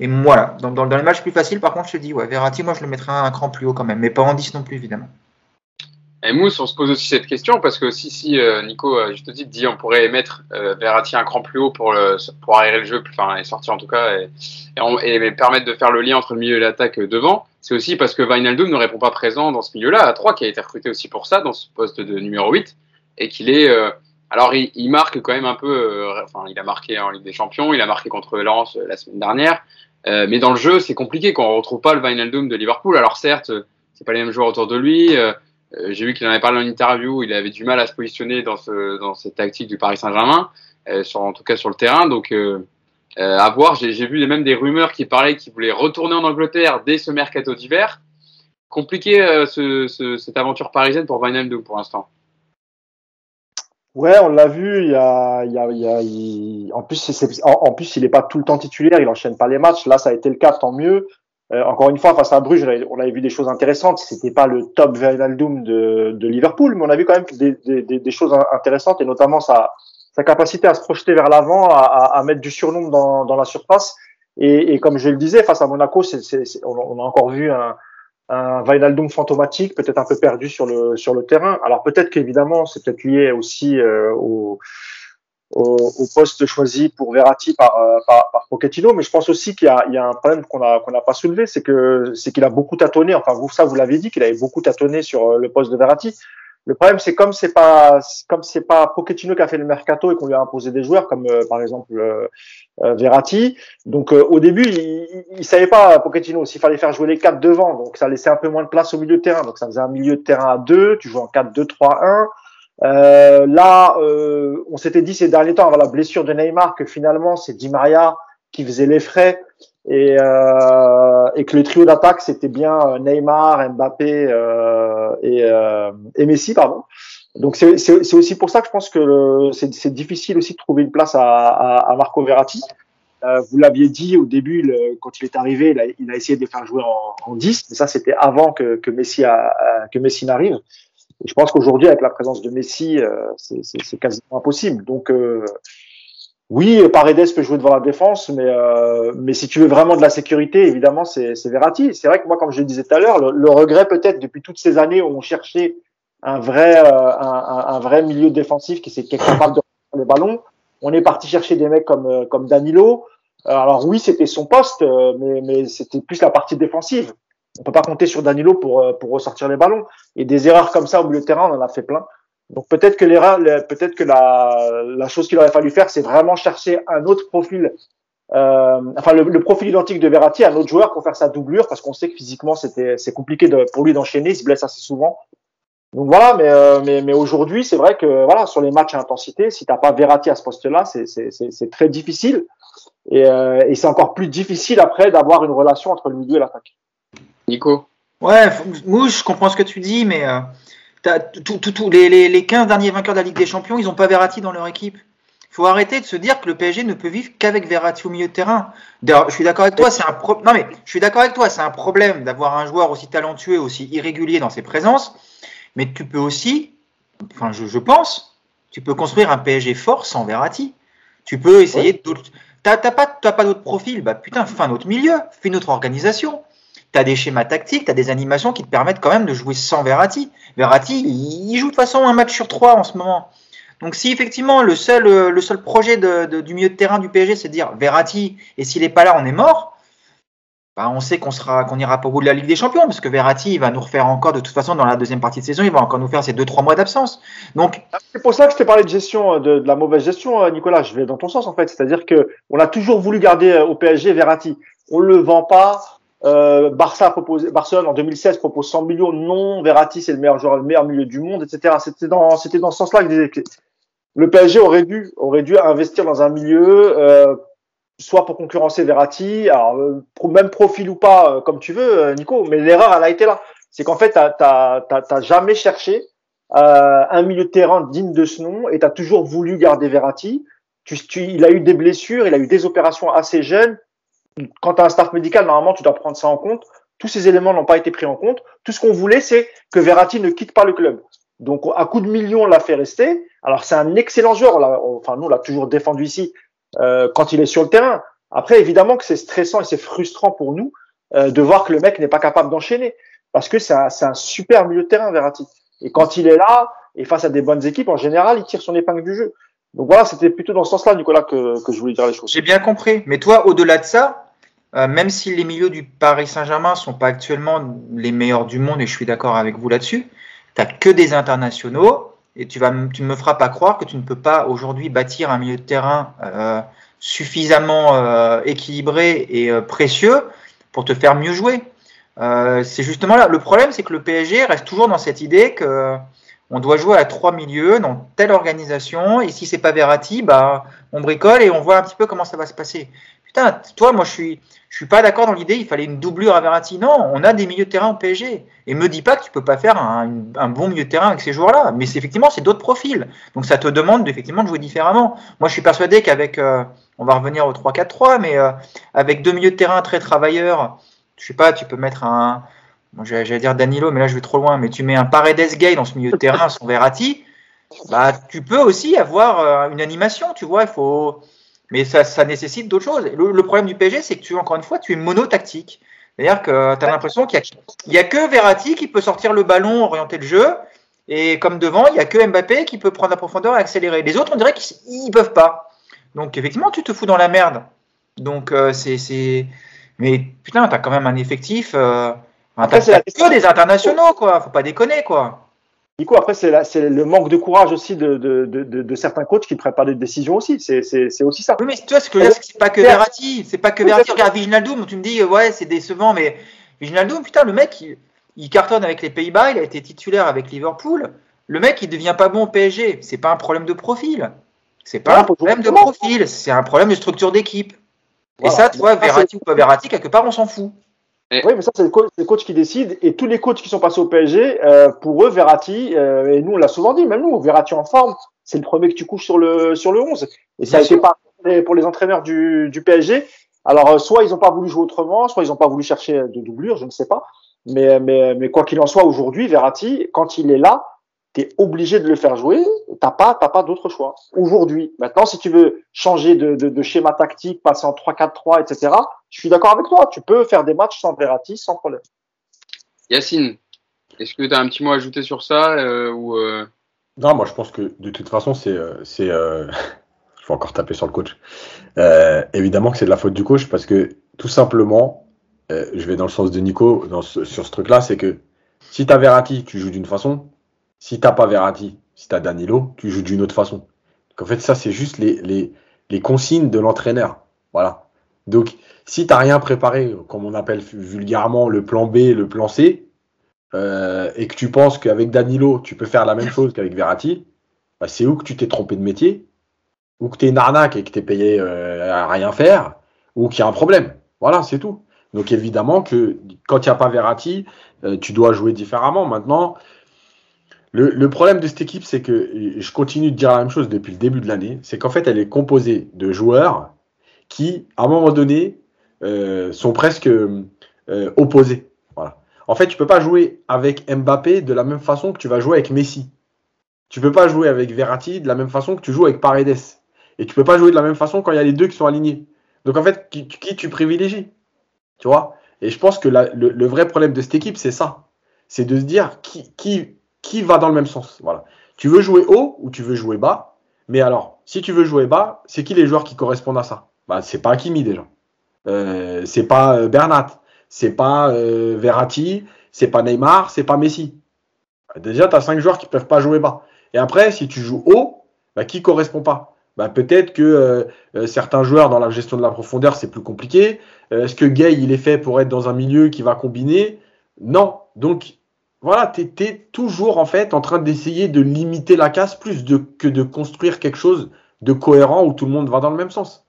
voilà. Dans, les matchs plus faciles, par contre, je te dis, ouais, Verratti, moi, je le mettrais un cran plus haut quand même, mais pas en 10 non plus, évidemment. Et Mousse, on se pose aussi cette question parce que si, si euh, Nico, euh, je te dis, dit, on pourrait mettre euh, Verratti un cran plus haut pour, le, pour aérer le jeu, enfin, et sortir en tout cas, et, et, permettre de faire le lien entre le milieu et l'attaque devant. C'est aussi parce que Wijnaldum ne répond pas présent dans ce milieu-là, à 3, qui a été recruté aussi pour ça, dans ce poste de numéro 8, et qu'il est. alors, il, marque quand même un peu. enfin, il a marqué en Ligue des Champions, il a marqué contre Lens la semaine dernière, mais dans le jeu, c'est compliqué quand on retrouve pas le Wijnaldum de Liverpool. Alors, certes, c'est pas les mêmes joueurs autour de lui. Euh, j'ai vu qu'il en avait parlé en interview, il avait du mal à se positionner dans, ce, dans cette tactique du Paris Saint-Germain, euh, en tout cas sur le terrain. Donc, euh, à voir, j'ai vu même des rumeurs qui parlaient qu'il voulait retourner en Angleterre dès ce mercato d'hiver. Compliqué ce, ce, cette aventure parisienne pour Wijnaldum pour l'instant. Ouais, on l'a vu. En plus, en, plus, il n'est pas tout le temps titulaire. Il enchaîne pas les matchs. Là, ça a été le cas, tant mieux. Euh, encore une fois, face à Bruges, on avait vu des choses intéressantes. C'était pas le top Wijnaldum de, de Liverpool, mais on a vu quand même des, des, des choses intéressantes et notamment sa, sa capacité à se projeter vers l'avant, à, à, mettre du surnombre dans, dans la surface. Et, et, comme je le disais, face à Monaco, c'est, c'est, on, a encore vu un, un Wijnaldum fantomatique, peut-être un peu perdu sur le sur le terrain. Alors peut-être qu'évidemment, c'est peut-être lié aussi euh, au, au, au, poste choisi pour Verratti par, euh, par, par Pochettino, mais je pense aussi qu'il y y a un problème qu'on n'a pas soulevé, c'est que c'est qu'il a beaucoup tâtonné. Enfin, vous ça, vous l'avez dit qu'il avait beaucoup tâtonné sur euh, le poste de Verratti. Le problème, c'est comme c'est pas comme c'est pas Pochettino qui a fait le mercato et qu'on lui a imposé des joueurs comme euh, par exemple euh, euh, Verratti. Donc au début, il, il, savait pas Pochettino s'il fallait faire jouer les quatre devant, donc ça laissait un peu moins de place au milieu de terrain. Donc ça faisait un milieu de terrain à deux. Tu joues en 4-2-3-1. Là, on s'était dit ces derniers temps avant la blessure de Neymar que finalement c'est Di Maria qui faisait les frais et, euh, et que le trio d'attaque c'était bien euh, Neymar, Mbappé euh, et, euh, et, Messi pardon. Donc c'est aussi pour ça que je pense que c'est difficile aussi de trouver une place à, à, à Marco Verratti. Euh, vous l'aviez dit au début, quand il est arrivé, il a, il a, essayé de faire jouer en, en 10, mais ça c'était avant que, que Messi, que Messi n'arrive. Je pense qu'aujourd'hui, avec la présence de Messi, euh, c'est quasiment impossible. Donc euh, oui, Paredes peut jouer devant la défense, mais euh, mais si tu veux vraiment de la sécurité, évidemment, c'est Verratti. C'est vrai que moi, comme je le disais tout à l'heure, le, regret peut-être depuis toutes ces années où on cherchait un vrai euh, un, un, vrai milieu défensif qui, qui capable de prendre les ballons, on est parti chercher des mecs comme euh, comme Danilo. Alors oui, c'était son poste, mais mais c'était plus la partie défensive. On peut pas compter sur Danilo pour pour ressortir les ballons. Et des erreurs comme ça au milieu de terrain, on en a fait plein. Donc peut-être que l'erreur, peut-être que la, la chose qu'il aurait fallu faire, c'est vraiment chercher un autre profil, euh, enfin le, le, profil identique de Verratti, un autre joueur pour faire sa doublure, parce qu'on sait que physiquement c'était c'est compliqué de, pour lui d'enchaîner, il se blesse assez souvent. Donc voilà, mais euh, mais, mais aujourd'hui c'est vrai que voilà sur les matchs à intensité, si t'as pas Verratti à ce poste-là, c'est c'est très difficile et, euh, et c'est encore plus difficile après d'avoir une relation entre le milieu et l'attaque. Nico. Ouais, Mouche, je comprends ce que tu dis, mais euh, tout, tout, tout, les, les, les 15 derniers vainqueurs de la Ligue des Champions, ils n'ont pas Verratti dans leur équipe. Il faut arrêter de se dire que le PSG ne peut vivre qu'avec Verratti au milieu de terrain. Je suis d'accord avec toi, c'est un pro... non mais je suis d'accord avec toi, c'est un problème d'avoir un joueur aussi talentueux, aussi irrégulier dans ses présences. Mais tu peux aussi, enfin je, je pense, tu peux construire un PSG fort sans Verratti. Tu peux essayer ouais. d'autres. T'as pas, pas d'autres profils, bah putain, fais un autre milieu, fais une autre organisation tu as des schémas tactiques, tu as des animations qui te permettent quand même de jouer sans Verratti. Verratti, il joue de toute façon un match sur trois en ce moment. Donc si effectivement le seul, le seul projet du milieu de terrain du PSG, c'est de dire Verratti, et s'il n'est pas là, on est mort, bah, on sait qu'on sera qu'on ira pas au de la Ligue des Champions, parce que Verratti, il va nous refaire encore, de toute façon, dans la deuxième partie de saison, il va encore nous faire ces deux, trois mois d'absence. Donc C'est pour ça que je t'ai parlé de gestion, de, de, la mauvaise gestion, Nicolas. Je vais dans ton sens, en fait. C'est-à-dire que on a toujours voulu garder au PSG Verratti. On le vend pas, euh, Barça propose, Barcelone en 2016 propose 100 millions. Non, Verratti c'est le meilleur joueur, le meilleur milieu du monde, etc. C'était dans, c'était dans ce sens-là que que le PSG aurait dû, aurait dû investir dans un milieu, euh, soit pour concurrencer Verratti, alors pour même profil ou pas, euh, comme tu veux, euh, Nico. Mais l'erreur, elle a été là. C'est qu'en fait, t'as, t'as, t'as, t'as jamais cherché euh, un milieu de terrain digne de ce nom et t'as toujours voulu garder Verratti. Tu, tu, il a eu des blessures, il a eu des opérations assez jeunes quand tu as un staff médical, normalement, tu dois prendre ça en compte. Tous ces éléments n'ont pas été pris en compte. Tout ce qu'on voulait, c'est que Verratti ne quitte pas le club. Donc, à coup de millions, on l'a fait rester. Alors, c'est un excellent joueur. Enfin, nous, on l'a toujours défendu ici euh, quand il est sur le terrain. Après, évidemment que c'est stressant et c'est frustrant pour nous euh, de voir que le mec n'est pas capable d'enchaîner. Parce que c'est un, un, super milieu de terrain, Verratti. Et quand il est là, et face à des bonnes équipes, en général, il tire son épingle du jeu. Donc voilà, c'était plutôt dans ce sens-là, Nicolas, que, que je voulais dire les choses. J'ai bien compris. Mais toi, au-delà de ça, euh, même si les milieux du Paris Saint-Germain sont pas actuellement les meilleurs du monde, et je suis d'accord avec vous là-dessus, tu n'as que des internationaux, et tu, ne me feras pas croire que tu ne peux pas aujourd'hui bâtir un milieu de terrain euh, suffisamment euh, équilibré et précieux pour te faire mieux jouer. C'est justement là. Le problème, c'est que le PSG reste toujours dans cette idée que on doit jouer à trois milieux dans telle organisation, et si c'est pas Verratti, bah, on bricole et on voit un petit peu comment ça va se passer. Toi, moi, je suis, je suis pas d'accord dans l'idée, il fallait une doublure à Verratti. Non, on a des milieux de terrain au PSG. Et me dis pas que tu peux pas faire un, bon milieu de terrain avec ces joueurs-là. Mais effectivement, c'est d'autres profils. Donc ça te demande effectivement de jouer différemment. Moi, je suis persuadé qu'avec, euh, on va revenir au 3-4-3, mais euh, avec deux milieux de terrain très travailleurs, je sais pas, tu peux mettre un, j'allais dire Danilo, mais là je vais trop loin, mais tu mets un Paredes Gay dans ce milieu de terrain, son Verratti, bah tu peux aussi avoir euh, une animation, tu vois, il faut mais ça, ça nécessite d'autres choses. Le, le, problème du PSG, c'est que tu, encore une fois, tu es monotactique. C'est-à-dire que tu as l'impression qu'il n'y a, a, que Verratti qui peut sortir le ballon, orienter le jeu, et comme devant, il n'y a que Mbappé qui peut prendre la profondeur et accélérer. Les autres, on dirait qu'ils ne peuvent pas. Donc effectivement, tu te fous dans la merde. Donc euh, c'est. Mais putain, tu as quand même un effectif. Euh... Enfin, t'as que des internationaux, quoi. Faut pas déconner, quoi. Nico, après, c'est le manque de courage aussi de, de, de, de, certains coachs qui ne prennent pas de décisions aussi. C'est aussi ça. Oui, mais tu vois, ce que c'est pas que Verratti. C'est pas que Verratti. Regarde Viginaldoum, tu me dis, ouais, c'est décevant, mais Viginaldoum, putain, le mec, il, il cartonne avec les Pays-Bas, il a été titulaire avec Liverpool. Le mec, il devient pas bon au PSG. C'est pas un problème de profil. C'est pas un problème de profil, c'est un problème de structure d'équipe. Et ça, tu vois, Verratti ou pas Verratti, quelque part, on s'en fout. Oui, mais ça, c'est le, coach, qui décide. Et tous les coachs qui sont passés au PSG, euh, pour eux, Verratti, euh, et nous, on l'a souvent dit, même nous, Verratti en forme, c'est le premier que tu couches sur le, sur le 11. Et ça a été pas pour les entraîneurs du, du PSG. Alors, euh, soit ils n'ont pas voulu jouer autrement, soit ils n'ont pas voulu chercher de doublure, je ne sais pas. Mais, mais, mais quoi qu'il en soit, aujourd'hui, Verratti, quand il est là, tu es obligé de le faire jouer. T'as pas, t'as pas d'autre choix. Aujourd'hui. Maintenant, si tu veux changer de, de, de schéma tactique, passer en 3-4-3, etc., je suis d'accord avec toi. Tu peux faire des matchs sans Verratti, sans problème. Yacine, est-ce que tu as un petit mot à ajouter sur ça euh, ou euh... Non, moi je pense que de toute façon, c'est. Euh, c'est euh, je vais encore taper sur le coach. Euh, évidemment que c'est de la faute du coach parce que tout simplement, euh, je vais dans le sens de Nico dans ce, sur ce truc-là, c'est que si tu as Verratti, tu joues d'une façon. Si t'as pas Verratti, si tu as Danilo, tu joues d'une autre façon. Donc en fait, ça, c'est juste les, consignes de l'entraîneur. Voilà. Donc, si tu rien préparé, comme on appelle vulgairement le plan B, le plan C, euh, et que tu penses qu'avec Danilo, tu peux faire la même chose qu'avec Verratti, bah, c'est où que tu t'es trompé de métier, ou que tu es une arnaque et que tu es payé euh, à rien faire, ou qu'il y a un problème? Voilà, c'est tout. Donc évidemment que quand il n'y a pas Verratti, euh, tu dois jouer différemment. Maintenant, le, problème de cette équipe, c'est que, je continue de dire la même chose depuis le début de l'année, c'est qu'en fait, elle est composée de joueurs qui, à un moment donné, euh, sont presque euh, opposés. En fait, tu peux pas jouer avec Mbappé de la même façon que tu vas jouer avec Messi. Tu peux pas jouer avec Verratti de la même façon que tu joues avec Paredes. Et tu peux pas jouer de la même façon quand il y a les deux qui sont alignés. Donc en fait, qui, tu privilégies? Tu vois? Et je pense que le, vrai problème de cette équipe, c'est ça. C'est de se dire qui, qui va dans le même sens. Voilà. Tu veux jouer haut ou tu veux jouer bas Mais alors, si tu veux jouer bas, c'est qui les joueurs qui correspondent à ça? Bah, C'est pas Hakimi déjà. Euh, c'est pas euh, Bernat. C'est pas euh, Verratti. C'est pas Neymar. C'est pas Messi. Déjà, tu as cinq joueurs qui peuvent pas jouer bas. Et après, si tu joues haut, bah, qui correspond pas? Bah, peut-être que euh, euh, certains joueurs dans la gestion de la profondeur, c'est plus compliqué. Est-ce que Gay, il est fait pour être dans un milieu qui va combiner? Non. Donc, voilà, tu es, toujours en fait en train d'essayer de limiter la casse plus de, que de construire quelque chose de cohérent où tout le monde va dans le même sens.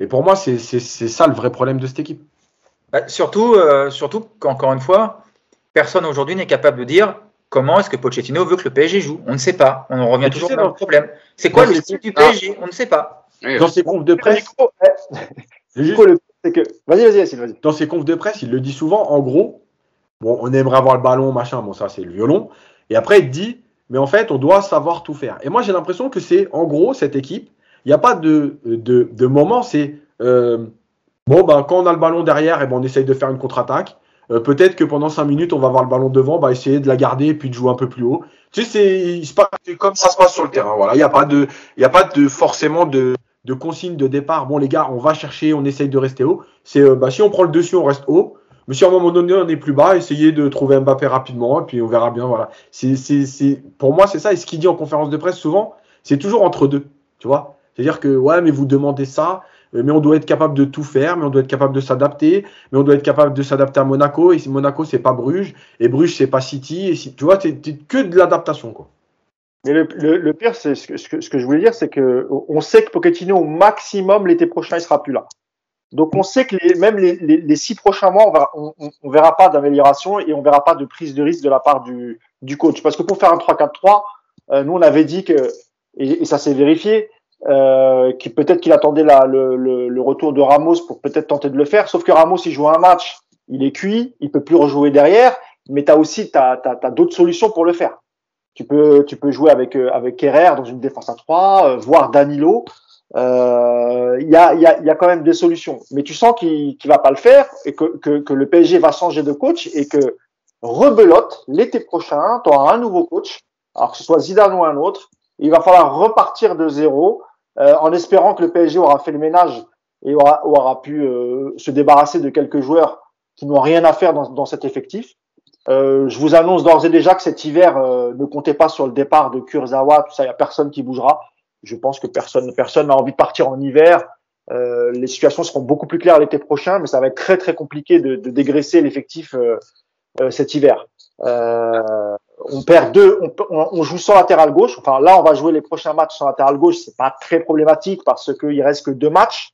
Et pour moi, c'est ça le vrai problème de cette équipe. Bah, surtout, euh, surtout qu'encore une fois, personne aujourd'hui n'est capable de dire Comment est-ce que Pochettino veut que le PSG joue On ne sait pas. On en revient toujours dans le problème. C'est quoi le style du PSG On ne sait pas. Dans ses confs de presse. Vas-y, vas-y, vas-y. Dans ses confs de presse, il le dit souvent. En gros, bon, on aimerait avoir le ballon, machin. Bon, ça, c'est le violon. Et après, il dit, mais en fait, on doit savoir tout faire. Et moi, j'ai l'impression que c'est, en gros, cette équipe. Il n'y a pas de, de, de moment. C'est euh, bon, ben, quand on a le ballon derrière, et ben, on essaye de faire une contre-attaque. Euh, peut-être que pendant 5 minutes, on va avoir le ballon devant, va essayer de la garder puis de jouer un peu plus haut. Tu sais, c'est comme ça se passe sur le terrain. Voilà, il n'y a pas de, il a pas de forcément de, de consigne de départ. Bon les gars, on va chercher, on essaye de rester haut. C'est, bah, si on prend le dessus, on reste haut. Mais si à un moment donné on est plus bas, essayez de trouver Mbappé rapidement et puis on verra bien. Voilà. C'est, pour moi c'est ça. Et ce qu'il dit en conférence de presse souvent, c'est toujours entre deux. Tu vois. C'est-à-dire que ouais, mais vous demandez ça, euh, mais on doit être capable de tout faire, mais on doit être capable de s'adapter, mais on doit être capable de s'adapter à Monaco, et Monaco c'est pas Bruges, et Bruges c'est pas City, et si, tu vois, c'est que de l'adaptation quoi. Mais le, le, le pire, c'est ce que, ce, que, ce que je voulais dire, c'est que on sait que Pochettino au maximum l'été prochain il sera plus là. Donc on sait que les, même les, les, les, six prochains mois, on, on verra pas d'amélioration et on verra pas de prise de risque de la part du, du coach. Parce que pour faire un 3-4-3, euh, nous on avait dit que, et, et ça s'est vérifié, euh, qui peut-être qu'il attendait la, le, le, le, retour de Ramos pour peut-être tenter de le faire. Sauf que Ramos, il joue un match, il est cuit, il peut plus rejouer derrière, mais tu as aussi t'as, t'as, t'as d'autres solutions pour le faire. Tu peux, tu peux jouer avec, euh, avec Kerrer dans une défense à 3, euh, voire Danilo. Euh, il y, a, y, a, y, a, quand même des solutions. Mais tu sens qu'il ne va pas le faire et que, que, que, le PSG va changer de coach et que rebelote l'été prochain, tu auras un nouveau coach, alors que ce soit Zidane ou un autre, il va falloir repartir de zéro euh, en espérant que le PSG aura fait le ménage et aura, aura pu euh, se débarrasser de quelques joueurs qui n'ont rien à faire dans, dans cet effectif. Euh, je vous annonce d'ores et déjà que cet hiver, euh, ne comptez pas sur le départ de Kurzawa, tout ça, il n'y a personne qui bougera. Je pense que personne personne n'a envie de partir en hiver. Euh, les situations seront beaucoup plus claires l'été prochain, mais ça va être très très compliqué de, de dégraisser l'effectif euh, euh, cet hiver. on perd deux, on, on, joue sans latéral gauche. Enfin là, on va jouer les prochains matchs sans latéral gauche. C'est pas très problématique parce qu'il reste que deux matchs.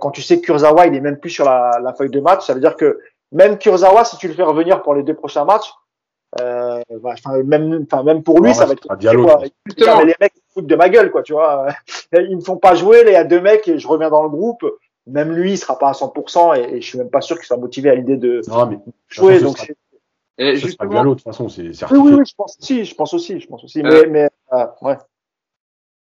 quand tu sais que Kurzawa, il est même plus sur la, la feuille de match, ça veut dire que même Kurzawa, si tu le fais revenir pour les deux prochains matchs, euh, bah, même, enfin, même pour lui, ça va être quoi. les mecs foutent de ma gueule, quoi, tu vois. Ils me font pas jouer, il y a deux mecs et je reviens dans le groupe. Même lui, il sera pas à 100% et, et je suis même pas sûr qu'il soit motivé à l'idée de non, mais, jouer. Façon, donc, sera... et justement... Diallo, de toute façon, c'est oui, oui, oui, je pense aussi, je pense aussi, je pense aussi. Euh... Mais, mais euh, ouais.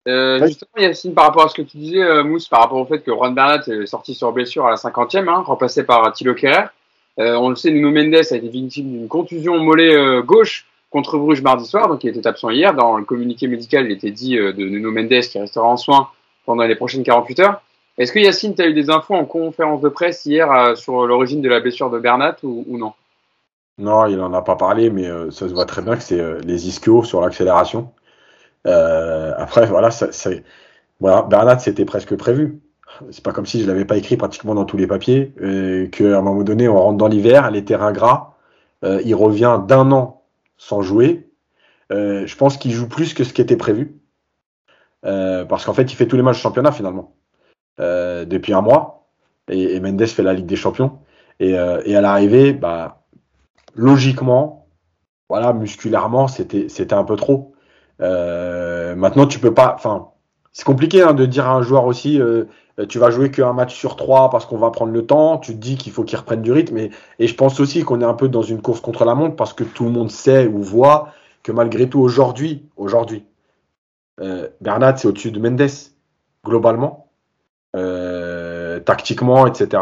Euh, justement, Yacine, par rapport à ce que tu disais, Mousse, par rapport au fait que Ron Bernat est sorti sur blessure à la 50e, hein, remplacé par Thilo Kerrer. Euh, on le sait, Nuno Mendes a été victime d'une contusion mollet euh, gauche contre Bruges mardi soir, donc il était absent hier. Dans le communiqué médical, il était dit euh, de Nuno Mendes qui restera en soins pendant les prochaines 48 heures. Est-ce que Yacine, tu as eu des infos en conférence de presse hier euh, sur l'origine de la blessure de Bernat ou, ou, non? Non, il n'en a pas parlé, mais euh, ça se voit très bien que c'est euh, les ischios sur l'accélération. après, voilà, ça, voilà, Bernat, c'était presque prévu c'est pas comme si je l'avais pas écrit pratiquement dans tous les papiers, qu'à un moment donné, on rentre dans l'hiver, les terrains gras, euh, il revient d'un an sans jouer. Euh, je pense qu'il joue plus que ce qui était prévu. Euh, parce qu'en fait, il fait tous les matchs de championnat finalement. Depuis un mois. Et, Mendes fait la Ligue des Champions. Et, à l'arrivée, bah, logiquement, voilà, musculairement, c'était, un peu trop. maintenant, tu peux pas. Enfin, c'est compliqué hein, de dire à un joueur aussi tu vas jouer qu'un match sur trois parce qu'on va prendre le temps, tu te dis qu'il faut qu'il reprenne du rythme. Et, je pense aussi qu'on est un peu dans une course contre la montre parce que tout le monde sait ou voit que malgré tout aujourd'hui, aujourd'hui, euh, Bernat c'est au-dessus de Mendes, globalement, euh, tactiquement, etc.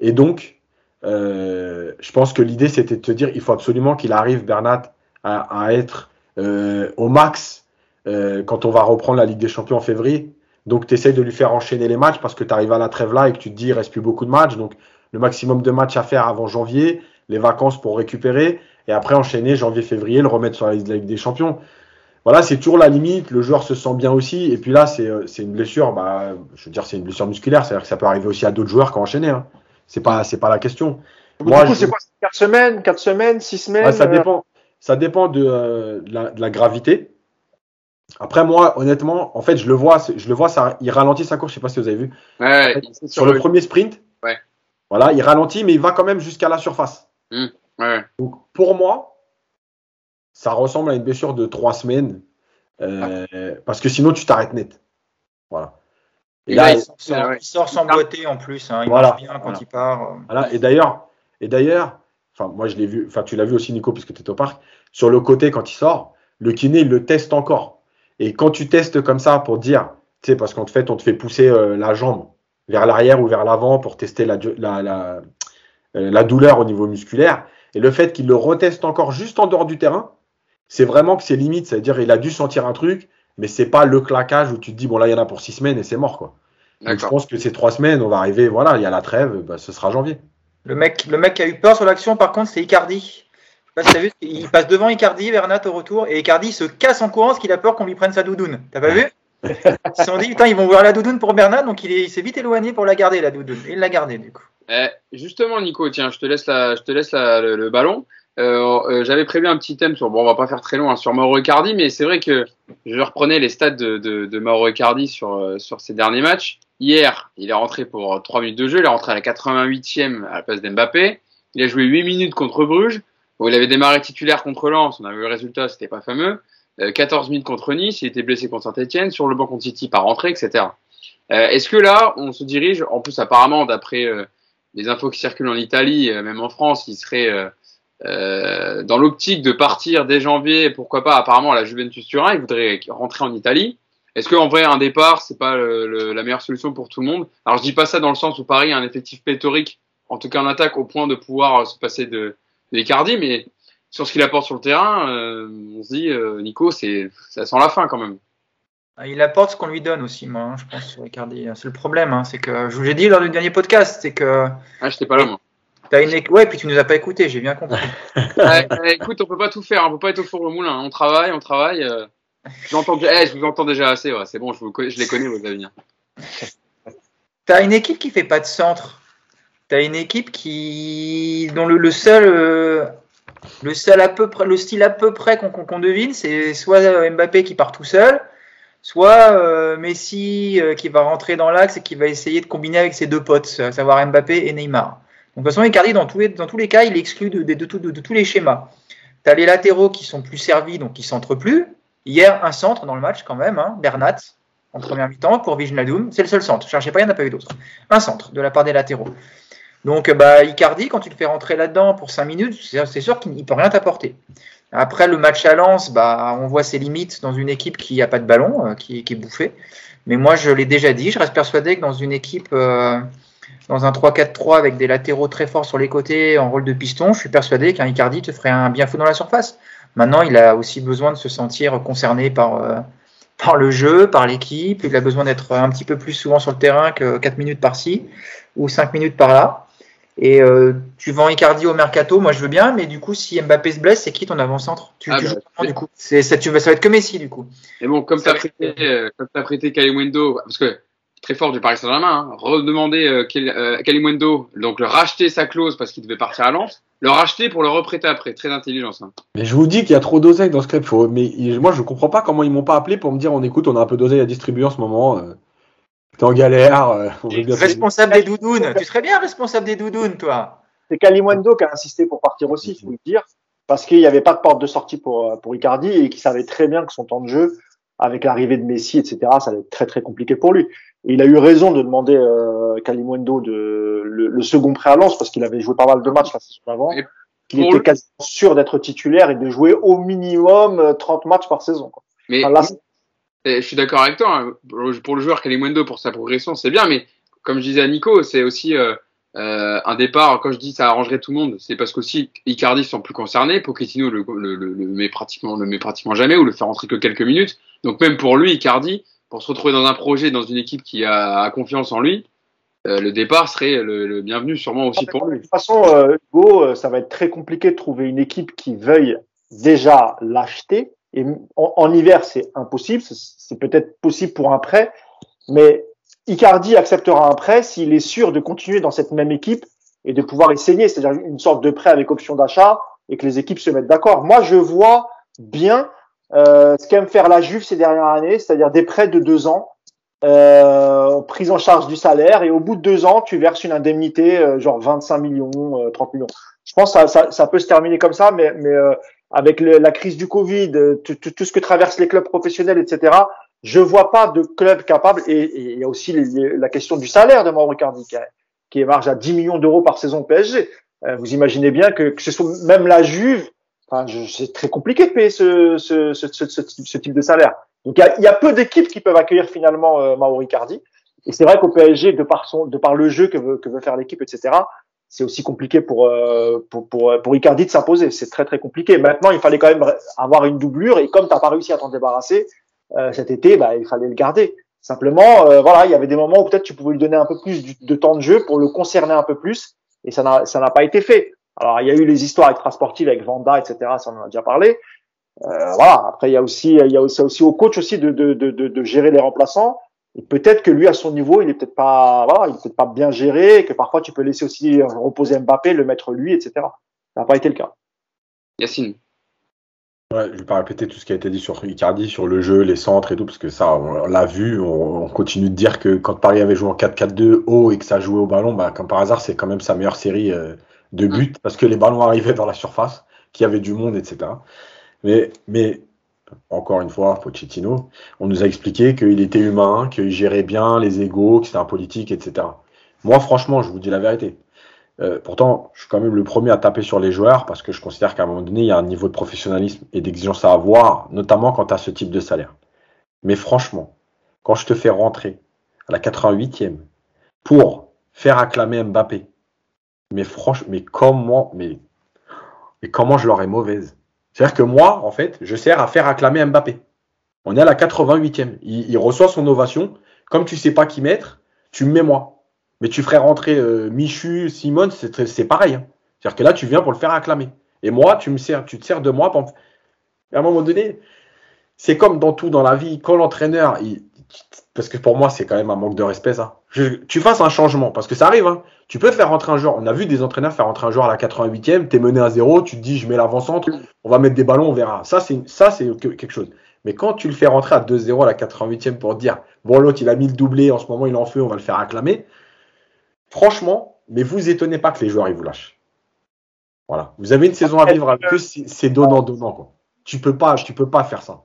Et donc, euh, je pense que l'idée c'était de te dire il faut absolument qu'il arrive, Bernat, à, être euh, au max euh, quand on va reprendre la Ligue des Champions en février donc, tu essaies de lui faire enchaîner les matchs parce que tu arrives à la trêve là et que tu te dis, il reste plus beaucoup de matchs. Donc, le maximum de matchs à faire avant janvier, les vacances pour récupérer et après enchaîner janvier-février, le remettre sur la Ligue des Champions. Voilà, c'est toujours la limite. Le joueur se sent bien aussi. Et puis là, c'est euh, une blessure, bah, je veux dire, c'est une blessure musculaire. C'est-à-dire que ça peut arriver aussi à d'autres joueurs qui ont enchaîné. Hein. C'est pas, c'est pas la question. Moi, du coup, je... c'est quoi? 4 semaines, 4 semaines, 6 semaines ouais, Ça euh? dépend, ça dépend de, euh, de, la, de la gravité. Après, moi, honnêtement, en fait, je le vois, je le vois, ça, il ralentit sa course. Je sais pas si vous avez vu. Ouais, en fait, sur le, le, premier sprint, ouais. voilà, il ralentit, mais il va quand même jusqu'à la surface. Mmh, ouais. Donc, pour moi, ça ressemble à une blessure de trois semaines, euh, ah. parce que sinon, tu t'arrêtes net. Voilà. Et, Et là, là, il, sort, il sort sans boiter en plus. Hein, il voilà, marche bien quand voilà. il part. Voilà. Et d'ailleurs, et d'ailleurs, enfin, moi, je l'ai vu. Enfin, tu l'as vu aussi, Nico, puisque tu étais au parc. Sur le côté, quand il sort, le kiné, il le teste encore. Et quand tu testes comme ça pour dire, tu sais, parce qu'en fait, on te fait pousser euh, la jambe vers l'arrière ou vers l'avant pour tester la, la, la, euh, la, douleur au niveau musculaire. Et le fait qu'il le reteste encore juste en dehors du terrain, c'est vraiment que c'est limite. C'est-à-dire, il a dû sentir un truc, mais c'est pas le claquage où tu te dis, bon, là, il y en a pour six semaines et c'est mort, quoi. Donc, je pense que ces trois semaines, on va arriver, voilà, il y a la trêve, bah, ce sera janvier. Le mec, le mec qui a eu peur sur l'action, par contre, c'est Icardi. Je sais pas si vu, il passe devant Icardi, Bernat au retour, et Icardi se casse en courant parce qu'il a peur qu'on lui prenne sa doudoune. T'as pas vu Ils se sont dit, putain, ils vont voir la doudoune pour Bernat, donc il s'est vite éloigné pour la garder, la doudoune. Et il l'a gardée, du coup. Eh, justement, Nico, tiens, je te laisse, la, je te laisse la, le, le, ballon. Euh, euh, J'avais prévu un petit thème sur, bon, on va pas faire très long hein, sur Mauro Icardi, mais c'est vrai que je reprenais les stats de, de, de Mauro Icardi sur, euh, sur ses derniers matchs. Hier, il est rentré pour 3 minutes de jeu, il est rentré à la 88e à la place d'Mbappé. Il a joué 8 minutes contre Bruges. Bon, il avait démarré titulaire contre Lens, on a vu le résultat, c'était pas fameux. Euh, 14 minutes contre Nice, il était blessé contre Saint-Etienne, sur le banc contre City, pas rentré, etc. Euh, Est-ce que là, on se dirige, en plus apparemment, d'après euh, les infos qui circulent en Italie, euh, même en France, il serait euh, dans l'optique de partir dès janvier, pourquoi pas, apparemment à la Juventus Turin, il voudrait rentrer en Italie. Est-ce qu'en vrai, un départ, c'est pas la meilleure solution pour tout le monde? Alors, je dis pas ça dans le sens où Paris a un effectif pléthorique, en tout cas en attaque, au point de pouvoir euh, se passer de Icardi, mais sur ce qu'il apporte sur le terrain, euh, on se dit, euh, Nico, c'est ça sent la fin quand même. Ah, Il apporte ce qu'on lui donne aussi, moi, hein, je pense, sur Icardi. C'est le problème, hein, c'est que je vous l'ai dit lors du dernier podcast, c'est que Ah, j'étais pas là, moi. t'as une ouais, puis tu nous as pas écouté, j'ai bien compris. Écoute, on peut pas tout faire, on peut pas être au four au moulin. On travaille, on travaille. euh. J'entends, eh, je vous entends déjà assez. Ouais, c'est bon, je, vous connais- je les connais vos avenirs. T'as une équipe qui fait pas de centre. T'as une équipe qui dont le, le seul euh, le seul à peu près le style à peu près qu'on qu'on devine, c'est soit euh, Mbappé qui part tout seul, soit euh, Messi euh, qui va rentrer dans l'axe et qui va essayer de combiner avec ses deux potes, à savoir Mbappé et Neymar. Donc, de toute façon, Icardi, dans tous les, dans tous les cas, il est exclu de, de, de, de- tous les schémas. Tu as les latéraux qui sont plus servis, donc qui centrent plus. Hier, un centre dans le match quand même, hein, Bernat, en première mi-temps pour Wijnaldum. C'est le seul centre. Cherchez pas, il n'y en a pas eu d'autres. Un centre de la part des latéraux. Donc, bah, Icardi, quand tu le fais rentrer là-dedans pour 5 minutes, c'est sûr qu'il ne peut rien t'apporter. Après le match à Lens, bah, on voit ses limites dans une équipe qui n'a pas de ballon, euh, qui, est bouffée. Mais moi, je l'ai déjà dit, je reste persuadé que dans une équipe, euh, dans un 3-4-3 avec des latéraux très forts sur les côtés en rôle de piston, je suis persuadé qu'un Icardi te ferait un bien fou dans la surface. Maintenant, il a aussi besoin de se sentir concerné par, euh, par le jeu, par l'équipe. Il a besoin d'être un petit peu plus souvent sur le terrain que 4 minutes par-ci ou 5 minutes par-là. Et euh, tu vends Icardi au mercato, moi je veux bien, mais du coup, si Mbappé se blesse, c'est qui ton avant-centre? Tu, Ah tu bah, joues comment, du coup? C'est, ça, tu ça va être que Messi du coup. Et bon, comme être- prêté, euh, prêté Kalimundo, parce que très fort du Paris Saint-Germain, hein, redemander euh, euh, Kalimundo, donc le racheter sa clause parce qu'il devait partir à Lens, le racheter pour le reprêter après, très intelligent ça. Mais je vous dis qu'il y a trop d'oseille dans ce club. Faut- Mais moi, je comprends pas comment ils m'ont pas appelé pour me dire on écoute, on a un peu d'oseille à distribuer en ce moment. Euh, T'es en galère. euh, on veut bien. Responsable des doudounes, tu serais bien responsable des doudounes, toi. C'est Kalimundo qui a insisté pour partir aussi, il faut le dire, parce qu'il n'y avait pas de porte de sortie pour, euh, pour Icardi et qu'il savait très bien que son temps de jeu, avec l'arrivée de Messi, etc., ça allait être très très compliqué pour lui. Et il a eu raison de demander euh, Kalimundo de, le, le second prêt à Lens parce qu'il avait joué pas mal de matchs la saison avant. Pour était quasiment sûr d'être titulaire et de jouer au minimum euh, 30 matchs par saison. quoi. Mais Enfin, là, c'est- Et je suis d'accord avec toi. hein. Pour le- joueur Kalimundo, pour sa progression, c'est bien. Mais comme je disais à Nico, c'est aussi euh, euh, un départ. Quand je dis ça arrangerait tout le monde, c'est parce qu'aussi Icardi sont plus concernés. Pochettino le, le, le, le met pratiquement, le met pratiquement jamais ou le fait rentrer que quelques minutes. Donc même pour lui, Icardi, pour se retrouver dans un projet, dans une équipe qui a, confiance en lui, euh, le départ serait le, le bienvenu sûrement aussi pour De lui. toute façon, euh, Hugo, euh, ça va être très compliqué de trouver une équipe qui veuille déjà l'acheter. Et en, en hiver, c'est impossible. C'est- peut-être possible pour un prêt, mais Icardi acceptera un prêt s'il est sûr de continuer dans cette même équipe et de pouvoir essayer, c'est-à-dire une sorte de prêt avec option d'achat et que les équipes se mettent d'accord. Moi, je vois bien euh, ce qu'aime faire la Juve ces dernières années, c'est-à-dire des prêts de deux ans, euh, prise en charge du salaire, et au bout de deux ans, tu verses une indemnité, euh, genre 25 millions, euh, 30 millions. Je pense que ça, ça, ça peut se terminer comme ça, mais, mais euh, avec le- la crise du Covid, euh, tout, tout- tout ce que traversent les clubs professionnels, etc., je vois pas de club capable. Et il y a aussi les- les- la question du salaire de Mauro Icardi, qui, qui émarge à 10 millions d'euros par saison PSG. Euh, vous imaginez bien que, que ce soit même la Juve, enfin, c'est très compliqué de payer ce, ce, ce, ce, type- de salaire. Donc il y a, y a peu d'équipes qui peuvent accueillir finalement euh, Mauro. Et c'est vrai qu'au PSG, de par son, de par le jeu que veut, que veut faire l'équipe, etc., c'est aussi compliqué pour, euh, pour, pour, pour Icardi de s'imposer. C'est très très compliqué. Maintenant, il fallait quand même avoir une doublure. Et comme t'as pas réussi à t'en débarrasser euh, cet été, bah, il fallait le garder. Simplement, euh, voilà, il y avait des moments où peut-être tu pouvais lui donner un peu plus de temps de jeu pour le concerner un peu plus. Et ça n'a ça n'a pas été fait. Alors, il y a eu les histoires extrasportives avec Vanda, etc. Ça, on en a déjà parlé. Euh, voilà. Après, il y a aussi, il y a aussi, aussi au coach aussi de, de, de, de gérer les remplaçants. Et peut-être que lui, à son niveau, il est peut-être pas, voilà, il est peut-être pas bien géré, et que parfois tu peux laisser aussi reposer Mbappé, le mettre lui, etc. Ça n'a pas été le cas. Yacine. Ouais, je vais pas répéter tout ce qui a été dit sur Icardi, sur le jeu, les centres et tout, parce que ça, on l'a vu. On, on continue de dire que quand Paris avait joué en 4-4-2 haut et que ça jouait au ballon, bah, comme par hasard, c'est quand même sa meilleure série euh, de buts, parce que les ballons arrivaient dans la surface, qu'il y avait du monde, etc. Mais, mais encore une fois, Pochettino, on nous a expliqué qu'il était humain, qu'il gérait bien les égaux, que c'était un politique, etc. Moi, franchement, je vous dis la vérité. Euh, pourtant, je suis quand même le premier à taper sur les joueurs parce que je considère qu'à un moment donné, il y a un niveau de professionnalisme et d'exigence à avoir, notamment quand tu as ce type de salaire. Mais franchement, quand je te fais rentrer à la 88e pour faire acclamer Mbappé, mais franchement, mais comment, mais, mais comment je l'aurais mauvaise? C'est-à-dire que moi, en fait, je sers à faire acclamer Mbappé. On est à la 88e. Il, il reçoit son ovation. Comme tu sais pas qui mettre, tu me mets moi. Mais tu ferais rentrer euh, Michu, Simone, c'est pareil. hein. C'est-à-dire que là, tu viens pour le faire acclamer. Et moi, tu me sers, tu te sers de moi. Pour... À un moment donné, c'est comme dans tout dans la vie. Quand l'entraîneur, parce que pour moi, c'est quand même un manque de respect, ça. Je- tu fasses un changement, parce que ça arrive. Hein. Tu peux faire rentrer un joueur. On a vu des entraîneurs faire rentrer un joueur à la 88e. T'es mené à zéro, tu te dis, je mets l'avant-centre, on va mettre des ballons, on verra. Ça, c'est ça, c'est que- quelque chose. Mais quand tu le fais rentrer à 2-0 à la 88e pour dire, bon, l'autre, il a mis le doublé, en ce moment, il est en feu, on va le faire acclamer. Franchement, mais vous étonnez pas que les joueurs, ils vous lâchent. Voilà. Vous avez une saison à vivre avec eux, c'est donnant-donnant, quoi. Tu peux pas, tu peux pas faire ça.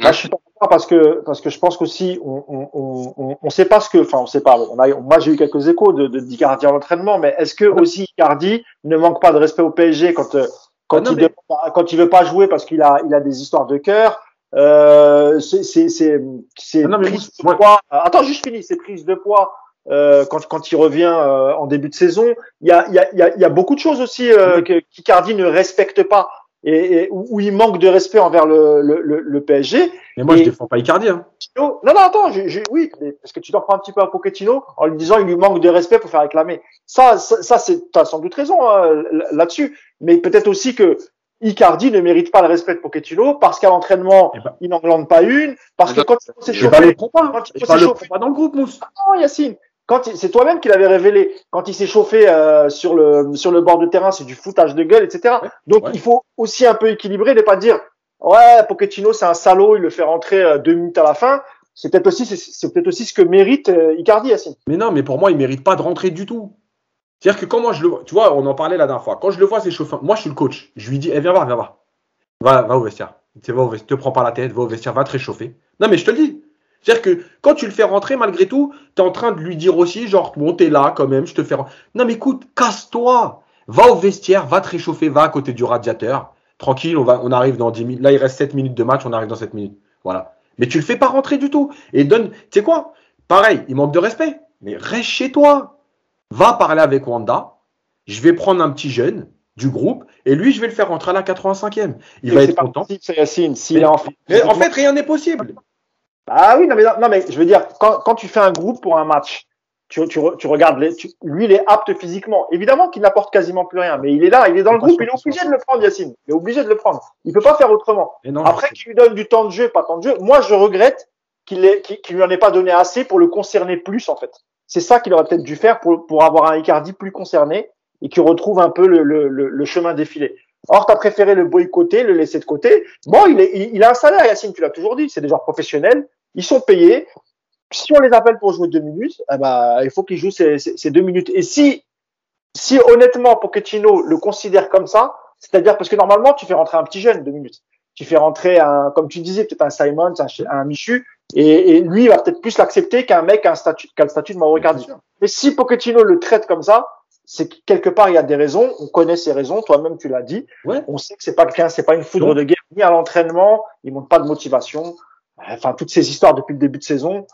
Moi, je suis pas d'accord parce que parce que je pense qu'aussi on on on on, sait pas ce que enfin on sait pas. On a moi j'ai eu quelques échos de de d'Icardi en entraînement, mais est-ce que aussi Icardi ne manque pas de respect au PSG quand euh, quand Ah non, il mais- quand il veut pas jouer parce qu'il a il a des histoires de cœur. Euh, c'est c'est c'est c'est Ah non, mais prise de poids. Attends, juste fini. C'est prise de poids. Euh, quand, quand il revient euh, en début de saison, il y a, il y, a, il y, a, y a beaucoup de choses aussi euh, que qu'Icardi ne respecte pas et, et où, où il manque de respect envers le, le, le, le PSG. Mais moi, Et- je défends pas Icardi. Hein. Pochettino- Non, non, attends, je, je- oui, mais parce que tu t'en prends un petit peu à Pochettino en lui disant il lui manque de respect pour faire réclamer. Ça, ça, ça c'est, t'as sans doute raison hein, là- là-dessus. Mais peut-être aussi que Icardi ne mérite pas le respect de Pochettino parce qu'à l'entraînement, Eh ben- il n'en glande pas une, parce que quand il faut Et pas. Quand il Et faut pas dans le groupe, Mousse. non, Yacine, quand c'est toi-même qui l'avais révélé, quand il s'est chauffé euh, sur le sur le bord de terrain, c'est du foutage de gueule, etc. Ouais, Donc ouais. il faut aussi un peu équilibrer, ne pas dire ouais Pochettino c'est un salaud, il le fait rentrer euh, deux minutes à la fin. C'est peut-être aussi c'est, peut-être aussi ce que mérite euh, Icardi, Yacine. Mais non, mais pour moi, il mérite pas de rentrer du tout. C'est-à-dire que quand moi je le tu vois, on en parlait la dernière fois. Quand je le vois s'échauffer, moi je suis le coach. Je lui dis, eh, viens voir, viens voir. Va, va au vestiaire. Tu sais, va au vestiaire. Te prends pas la tête, va au vestiaire, va te réchauffer. Non, mais je te le dis. C'est-à-dire que quand tu le fais rentrer, malgré tout, tu es en train de lui dire aussi, genre, bon, t'es là quand même, je te fais. ren- Non, mais écoute, casse-toi. Va au vestiaire, va te réchauffer, va à côté du radiateur. Tranquille, on, va, on arrive dans 10 minutes. Là, il reste 7 minutes de match, on arrive dans 7 minutes. Voilà. Mais tu le fais pas rentrer du tout. Et donne, tu sais quoi? Pareil, il manque de respect. Mais reste chez toi. Va parler avec Wanda. Je vais prendre un petit jeune du groupe et lui, je vais le faire rentrer à la 85e. Il va être content. possible, Yacine. S'il Mais, est en... mais en fait, rien n'est possible. Ah oui, non mais, non, mais je veux dire, quand, quand tu fais un groupe pour un match, tu, tu, tu regardes, les, tu- lui, il est apte physiquement. Évidemment qu'il n'apporte quasiment plus rien, mais il est là, il est dans le groupe, il est obligé de le prendre, Yacine. Il est obligé de le prendre. Il peut pas faire autrement. Non, Après qu'il lui donne du temps de jeu, pas temps de jeu, moi je regrette qu'il qu'il lui en ait pas donné assez pour le concerner plus en fait. C'est ça qu'il aurait peut-être dû faire pour, pour avoir un Icardi plus concerné et qui retrouve un peu le, le, le, le chemin défilé. Or, t'as préféré le boycotter, le laisser de côté. Bon, il, est, il, il a un salaire, Yacine, tu l'as toujours dit, c'est des joueurs professionnels, ils sont payés. Si on les appelle pour jouer deux minutes, eh ben, il faut qu'ils jouent ces, ces, ces deux minutes. Et si, si honnêtement Pochettino le considère comme ça, c'est-à-dire parce que normalement tu fais rentrer un petit jeune deux minutes, tu fais rentrer un, comme tu disais, peut-être un Simons, un, un Michu, et, et lui il va peut-être plus l'accepter qu'un mec qui a, un statut, qui a le statut de Mauro Icardi. Mais si Pochettino le traite comme ça, c'est que quelque part il y a des raisons, on connaît ces raisons, toi-même tu l'as dit, Ouais. on sait que c'est pas c'est pas une foudre de guerre, ni à l'entraînement, il montre pas de motivation, enfin toutes ces histoires depuis le début de saison,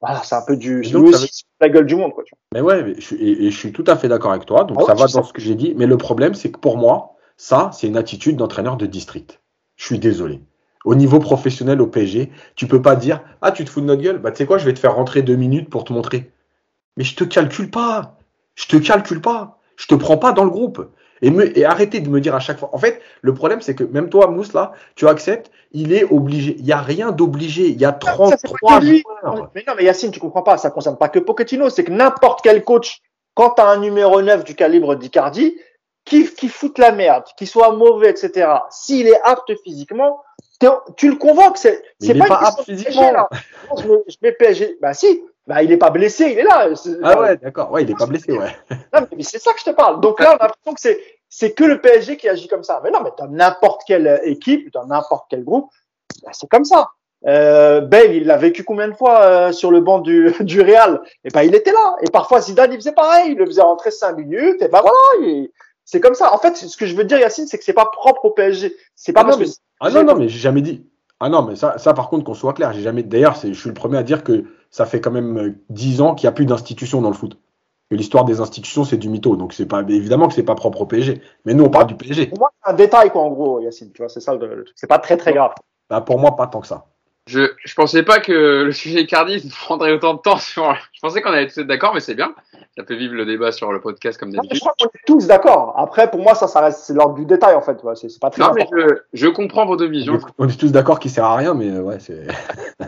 voilà, c'est un peu du, donc, aussi, la gueule du monde quoi. Tu vois. Mais ouais, mais je suis, et, et je suis tout à fait d'accord avec toi. Donc Ah ouais, ça va dans sais. ce que j'ai dit. Mais le problème, c'est que pour moi, ça, c'est une attitude d'entraîneur de district. Je suis désolé. Au niveau professionnel au PSG, tu peux pas dire Ah, tu te fous de notre gueule Bah, tu sais quoi, je vais te faire rentrer deux minutes pour te montrer. Mais je te calcule pas. Je te calcule pas. Je te prends pas dans le groupe. Et, me, et arrêtez de me dire à chaque fois. En fait, le problème, c'est que même toi, Mousse, là, tu acceptes, il est obligé. Il n'y a rien d'obligé. Il y a Ça, c'est pas 33 que lui. joueurs. Mais non, mais Yacine, tu comprends pas, ça concerne pas que Pochettino, c'est que n'importe quel coach, quand tu as un numéro 9 du calibre d'Icardi, qui, qui fout la merde, qui soit mauvais, etc., s'il est apte physiquement, tu le convoques. C'est c'est pas pas question apte physiquement. PSG, là. Non, je, mets, je PSG. Bah si, bah, il est pas blessé, il est là. Ah ouais, d'accord. Ouais, il est pas blessé, ouais. non, mais c'est ça que je te parle. Donc là, on a l'impression que c'est, c'est que le PSG qui agit comme ça. Mais non, mais dans n'importe quelle équipe, dans n'importe quel groupe, bah, c'est comme ça. Euh, Bale, il l'a vécu combien de fois euh, sur le banc du, du Real? Et ben, il était là. Et parfois, Zidane, il faisait pareil. Il le faisait rentrer cinq minutes. Et ben voilà, il- c'est comme ça. En fait, ce que je veux dire, Yacine, c'est que c'est pas propre au PSG. C'est pas Ah parce que Ah non, non, mais j'ai jamais dit. Ah non, mais ça, ça par contre, qu'on soit clair, j'ai jamais. D'ailleurs, c'est- je suis le premier à dire que ça fait quand même euh, 10 ans qu'il n'y a plus d'institutions dans le foot. Que l'histoire des institutions, c'est du mytho. Donc c'est pas évidemment que c'est pas propre au PSG. Mais nous, on parle du PSG. Pour moi, c'est un détail, quoi, en gros, Yacine. Tu vois, c'est ça le. C'est pas très, très grave. Bah, pour moi, pas tant que ça. Je, je pensais pas que le sujet Icardi prendrait autant de temps sur. Je pensais qu'on allait tous être d'accord, mais c'est bien. Ça fait vivre le débat sur le podcast comme mais je d'habitude. crois qu'on est tous d'accord. Après, pour moi, ça, ça reste, c'est l'ordre du détail, en fait. C'est c'est pas très Non, mais je, je comprends vos deux visions. On est tous d'accord qu'il sert à rien, mais euh, ouais, c'est.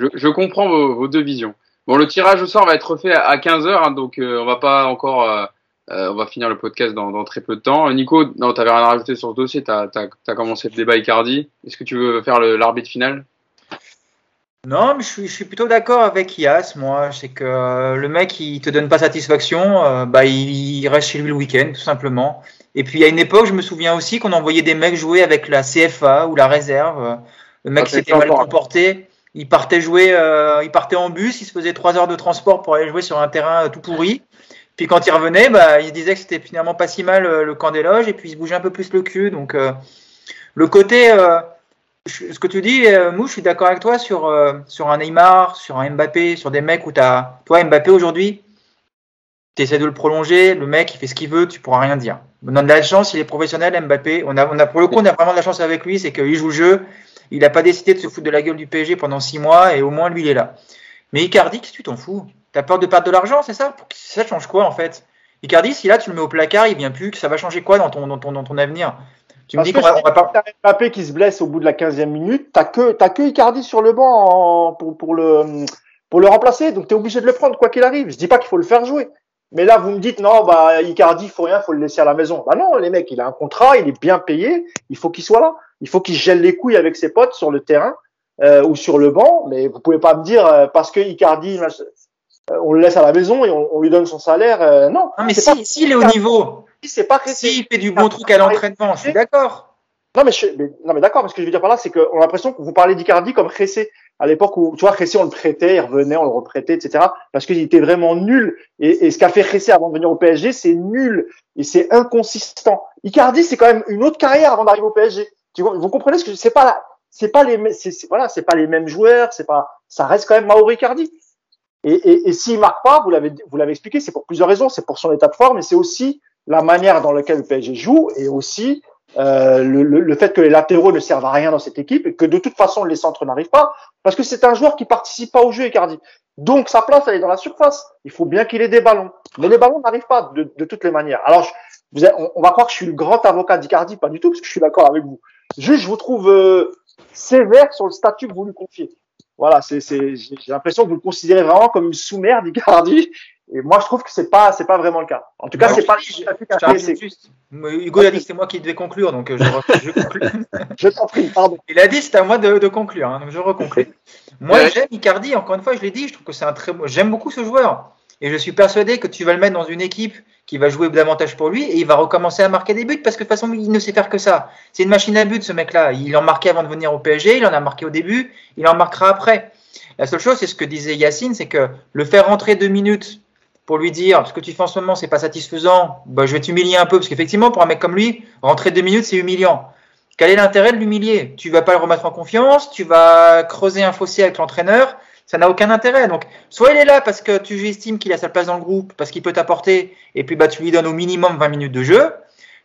Je, je comprends vos, vos deux visions. Bon, le tirage au sort va être fait à 15h, donc euh, on va pas encore. euh, euh, on va finir le podcast dans, dans très peu de temps. Nico, non, t'avais rien à rajouter sur ce dossier. T'as as, commencé le débat Icardi. Est-ce que tu veux faire le- l'arbitre final? Non, mais je suis, je suis plutôt d'accord avec Yas, moi. C'est que euh, le mec, il te donne pas satisfaction, euh, bah, il, il reste chez lui le week-end, tout simplement. Et puis, à une époque, je me souviens aussi qu'on envoyait des mecs jouer avec la CFA ou la réserve. Le mec Ah, s'était mal comporté. Il partait jouer, euh, il partait en bus, il se faisait trois heures de transport pour aller jouer sur un terrain euh, tout pourri. Puis quand il revenait, bah, il se disait que c'était finalement pas si mal euh, le camp des loges, et puis il se bougeait un peu plus le cul. Donc, euh, le côté, euh, ce que tu dis, euh, Mou, je suis d'accord avec toi sur, euh, sur un Neymar, sur un Mbappé, sur des mecs où tu. Toi, Mbappé aujourd'hui, tu essaies de le prolonger, le mec il fait ce qu'il veut, tu pourras rien dire. On a de la chance, il est professionnel, Mbappé. On a, on a, pour le coup, on a vraiment de la chance avec lui, c'est qu'il joue le jeu. Il n'a pas décidé de se foutre de la gueule du PSG pendant six mois et au moins lui il est là. Mais Icardi, que tu t'en fous? T'as peur de perdre de l'argent, c'est ça? Ça change quoi en fait? Icardi, si là tu le mets au placard, il vient plus, ça va changer quoi dans ton, dans ton, dans ton avenir? Tu me dis qu'on va, si on va pas. t'as Mbappé qui se blesse au bout de la 15e minute, t'as que, t'as que Icardi sur le banc en- pour, pour le, pour le remplacer. Donc, t'es obligé de le prendre, quoi qu'il arrive. Je dis pas qu'il faut le faire jouer. Mais là, vous me dites, non, bah, Icardi, il faut rien, faut le laisser à la maison. Bah non, les mecs, il a un contrat, il est bien payé, il faut qu'il soit là. Il faut qu'il gèle les couilles avec ses potes sur le terrain, euh, ou sur le banc. Mais vous pouvez pas me dire, euh, parce que Icardi, euh, on le laisse à la maison et on, on lui donne son salaire. euh, non. Non, mais C'est si, s'il est au niveau, c'est pas pressé. s'il fait du bon truc à l'entraînement, je suis d'accord. Non mais, je, mais- non mais d'accord, mais ce que je veux dire par là, c'est qu'on a l'impression que vous parlez d'Icardi comme Ressé à l'époque où tu vois Ressé on le prêtait, il revenait, on le reprêtait, etc. Parce qu'il était vraiment nul. Et, et ce qu'a fait Ressé avant de venir au PSG, c'est nul et c'est inconsistant. Icardi, c'est quand même une autre carrière avant d'arriver au PSG. Tu vois, vous comprenez ce que c'est pas c'est pas les c'est- voilà, c'est pas les mêmes joueurs, c'est pas ça reste quand même Mauro Icardi. Et, et, et s'il marque pas, vous l'avez vous l'avez expliqué, c'est pour plusieurs raisons, c'est pour son état de forme, mais c'est aussi la manière dans laquelle le PSG joue et aussi euh, le, le, le fait que les latéraux ne servent à rien dans cette équipe et que de toute façon les centres n'arrivent pas parce que c'est un joueur qui participe pas au jeu Icardi. Donc sa place elle est dans la surface. Il faut bien qu'il ait des ballons, mais les ballons n'arrivent pas de, de toutes les manières. Alors je- vous on, va croire que je suis le grand avocat d'Icardi, pas du tout parce que je suis d'accord avec vous. Juste je vous trouve euh, sévère sur le statut que vous lui confiez. Voilà, c'est j'ai l'impression que vous le considérez vraiment comme une sous-mère d'Icardi et moi je trouve que c'est pas c'est pas vraiment le cas. En tout cas Moi, c'est pas suite. Mais Hugo a dit que c'était moi qui devais conclure, donc euh, je, je conclue. Je t'en prie, pardon. Il a dit que c'était à moi de, de conclure, hein, donc je reconclue. Moi, Ouais. j'aime Icardi, encore une fois, je l'ai dit, je trouve que c'est un très. J'aime beaucoup ce joueur. Et je suis persuadé que tu vas le mettre dans une équipe qui va jouer davantage pour lui et il va recommencer à marquer des buts parce que de toute façon, il ne sait faire que ça. C'est une machine à but, ce mec-là. Il en marquait avant de venir au PSG, il en a marqué au début, il en marquera après. La seule chose, c'est ce que disait Yacine, c'est que le faire rentrer deux minutes pour lui dire ce que tu fais en ce moment, c'est pas satisfaisant, bah, je vais t'humilier un peu parce qu'effectivement, pour un mec comme lui, rentrer deux minutes, c'est humiliant. Quel est l'intérêt de l'humilier? Tu vas pas le remettre en confiance, tu vas creuser un fossé avec l'entraîneur, ça n'a aucun intérêt. Donc, soit il est là parce que tu estimes qu'il a sa place dans le groupe, parce qu'il peut t'apporter, et puis bah, tu lui donnes au minimum 20 minutes de jeu,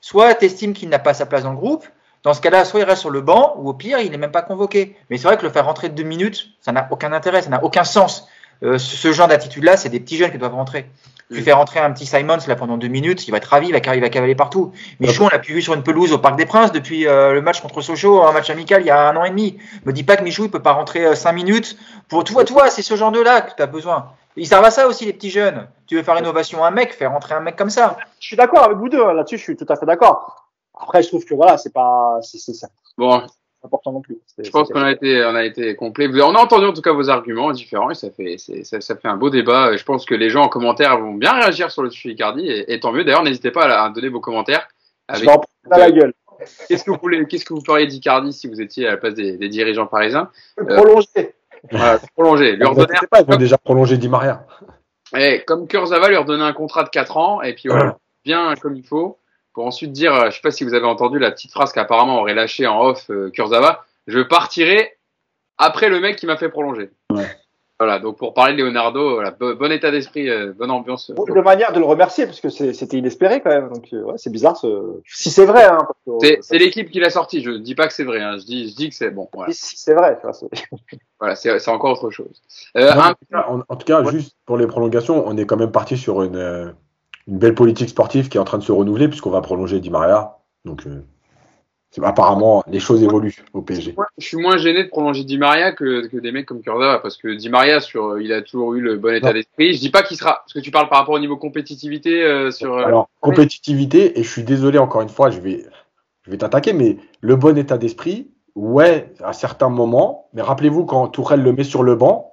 soit tu estimes qu'il n'a pas sa place dans le groupe. Dans ce cas-là, soit il reste sur le banc, ou au pire, il n'est même pas convoqué. Mais c'est vrai que le faire rentrer deux minutes, ça n'a aucun intérêt, ça n'a aucun sens. Euh, ce, ce genre d'attitude-là, c'est des petits jeunes qui doivent rentrer. Tu fais rentrer un petit Simons là pendant deux minutes, il va être ravi, il va, il va cavaler partout. Michou, on l'a plus vu sur une pelouse au Parc des Princes depuis euh, le match contre Sochaux, un match amical il y a un an et demi. Me dis pas que Michou il peut pas rentrer euh, cinq minutes. Pour toi, toi, c'est ce genre de là que tu as besoin. Ils servent à ça aussi les petits jeunes. Tu veux faire innovation à un mec, faire rentrer un mec comme ça. Je suis d'accord avec vous deux hein, là-dessus, je suis tout à fait d'accord. Après, je trouve que voilà, c'est pas, c'est c'est Bon, important non plus. C'est- je pense qu'on a été, on a été complet. On a entendu en tout cas vos arguments différents et ça fait, c'est- ça, ça fait un beau débat. Je pense que les gens en commentaire vont bien réagir sur le sujet Icardi et, et tant mieux. D'ailleurs, n'hésitez pas à, à donner vos commentaires. Je Avec vais en prendre à la gueule. qu'est-ce que vous voulez, qu'est-ce que vous feriez d'Icardi si vous étiez à la place des, des dirigeants parisiens? Euh, Prolonger. Voilà, prolonger, lui inquiétez pas, ils vont déjà prolonger Di Maria. eh, comme Kurzawa, lui redonner un contrat de 4 ans et puis voilà, bien comme il faut pour ensuite dire, euh, je sais pas si vous avez entendu la petite phrase qu'apparemment aurait lâché en off euh, Kurzawa, je partirai après le mec qui m'a fait prolonger. Ouais. Voilà, donc pour parler de Leonardo, voilà, bon état d'esprit, euh, bonne ambiance. De manière de le remercier, parce que c'était inespéré quand même. Donc, euh, ouais, c'est bizarre. Ce... Si c'est vrai, hein, C'est l'équipe qui l'a sorti, je dis pas que c'est vrai, hein. je, dis, je dis que c'est bon. Voilà, Si c'est vrai. voilà c'est encore autre chose. Euh, Non, un- en, tout cas, en- en tout cas, Ouais. juste pour les prolongations, on est quand même parti sur une, euh, une belle politique sportive qui est en train de se renouveler puisqu'on va prolonger Di Maria. Donc, euh, apparemment, les choses évoluent au PSG. Je suis moins gêné de prolonger Di Maria que, que des mecs comme Kurzawa parce que Di Maria sur il a toujours eu le bon état d'esprit. Je dis pas qu'il sera parce que tu parles par rapport au niveau compétitivité euh, sur euh, Alors, compétitivité, et je suis désolé encore une fois, je vais, je vais t'attaquer, mais le bon état d'esprit, ouais, à certains moments, mais rappelez-vous quand Tourelle le met sur le banc,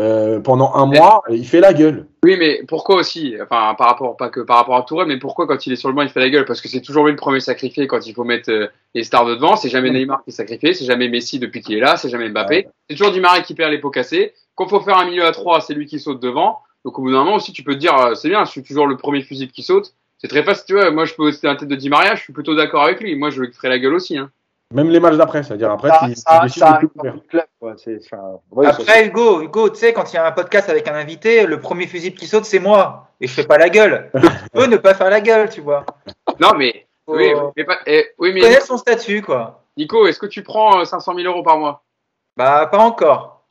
euh, pendant un mois, il fait la gueule. Oui, mais pourquoi aussi? Enfin, par rapport pas que par rapport à Tourelle, mais pourquoi quand il est sur le banc il fait la gueule? Parce que c'est toujours lui le premier sacrifié quand il faut mettre euh, les stars de devant. C'est jamais Neymar qui est sacrifié, c'est jamais Messi depuis qu'il est là, c'est jamais Mbappé. C'est toujours Di Maria qui perd les pots cassés. Quand faut faire un milieu à trois, c'est lui qui saute devant. Donc au bout d'un moment aussi, tu peux te dire, euh, c'est bien, je suis toujours le premier fusible qui saute. C'est très facile, tu vois. Moi, je peux aussi la tête de Di Maria, je suis plutôt d'accord avec lui. Moi, je lui ferai la gueule aussi. Hein. Même les matchs d'après, c'est-à-dire après, Ça, ça, ça de tout club. ouais, Après, Hugo, Hugo, tu sais, quand il y a un podcast avec un invité, le premier fusible qui saute, c'est moi. Et je fais pas la gueule. Je peux ne pas faire la gueule, tu vois. Non, mais Faut oui, mais pas, eh, oui, mais connaître son statut, quoi. Nico, est-ce que tu prends euh, 500 000 euros par mois? Bah, pas encore.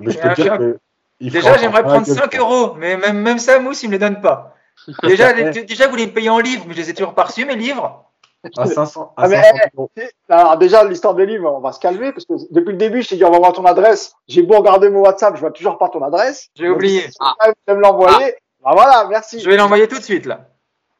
Mais je peux dire un- que Déjà, j'aimerais prendre gueule, 5 quoi. euros, mais même, même ça, Mousse, il me les donne pas. Déjà, déjà, vous les payez en livres, mais je les ai toujours pas reçus, mes livres. À 500, à Ah, mais, 500 euros. Alors déjà, l'histoire des livres, on va se calmer parce que depuis le début, je t'ai dit envoie-moi ton adresse. J'ai beau regarder mon WhatsApp, je vois toujours pas ton adresse. J'ai oublié. Si tu peux me l'envoyer. Bah voilà, merci. Je vais l'envoyer tout de suite, là.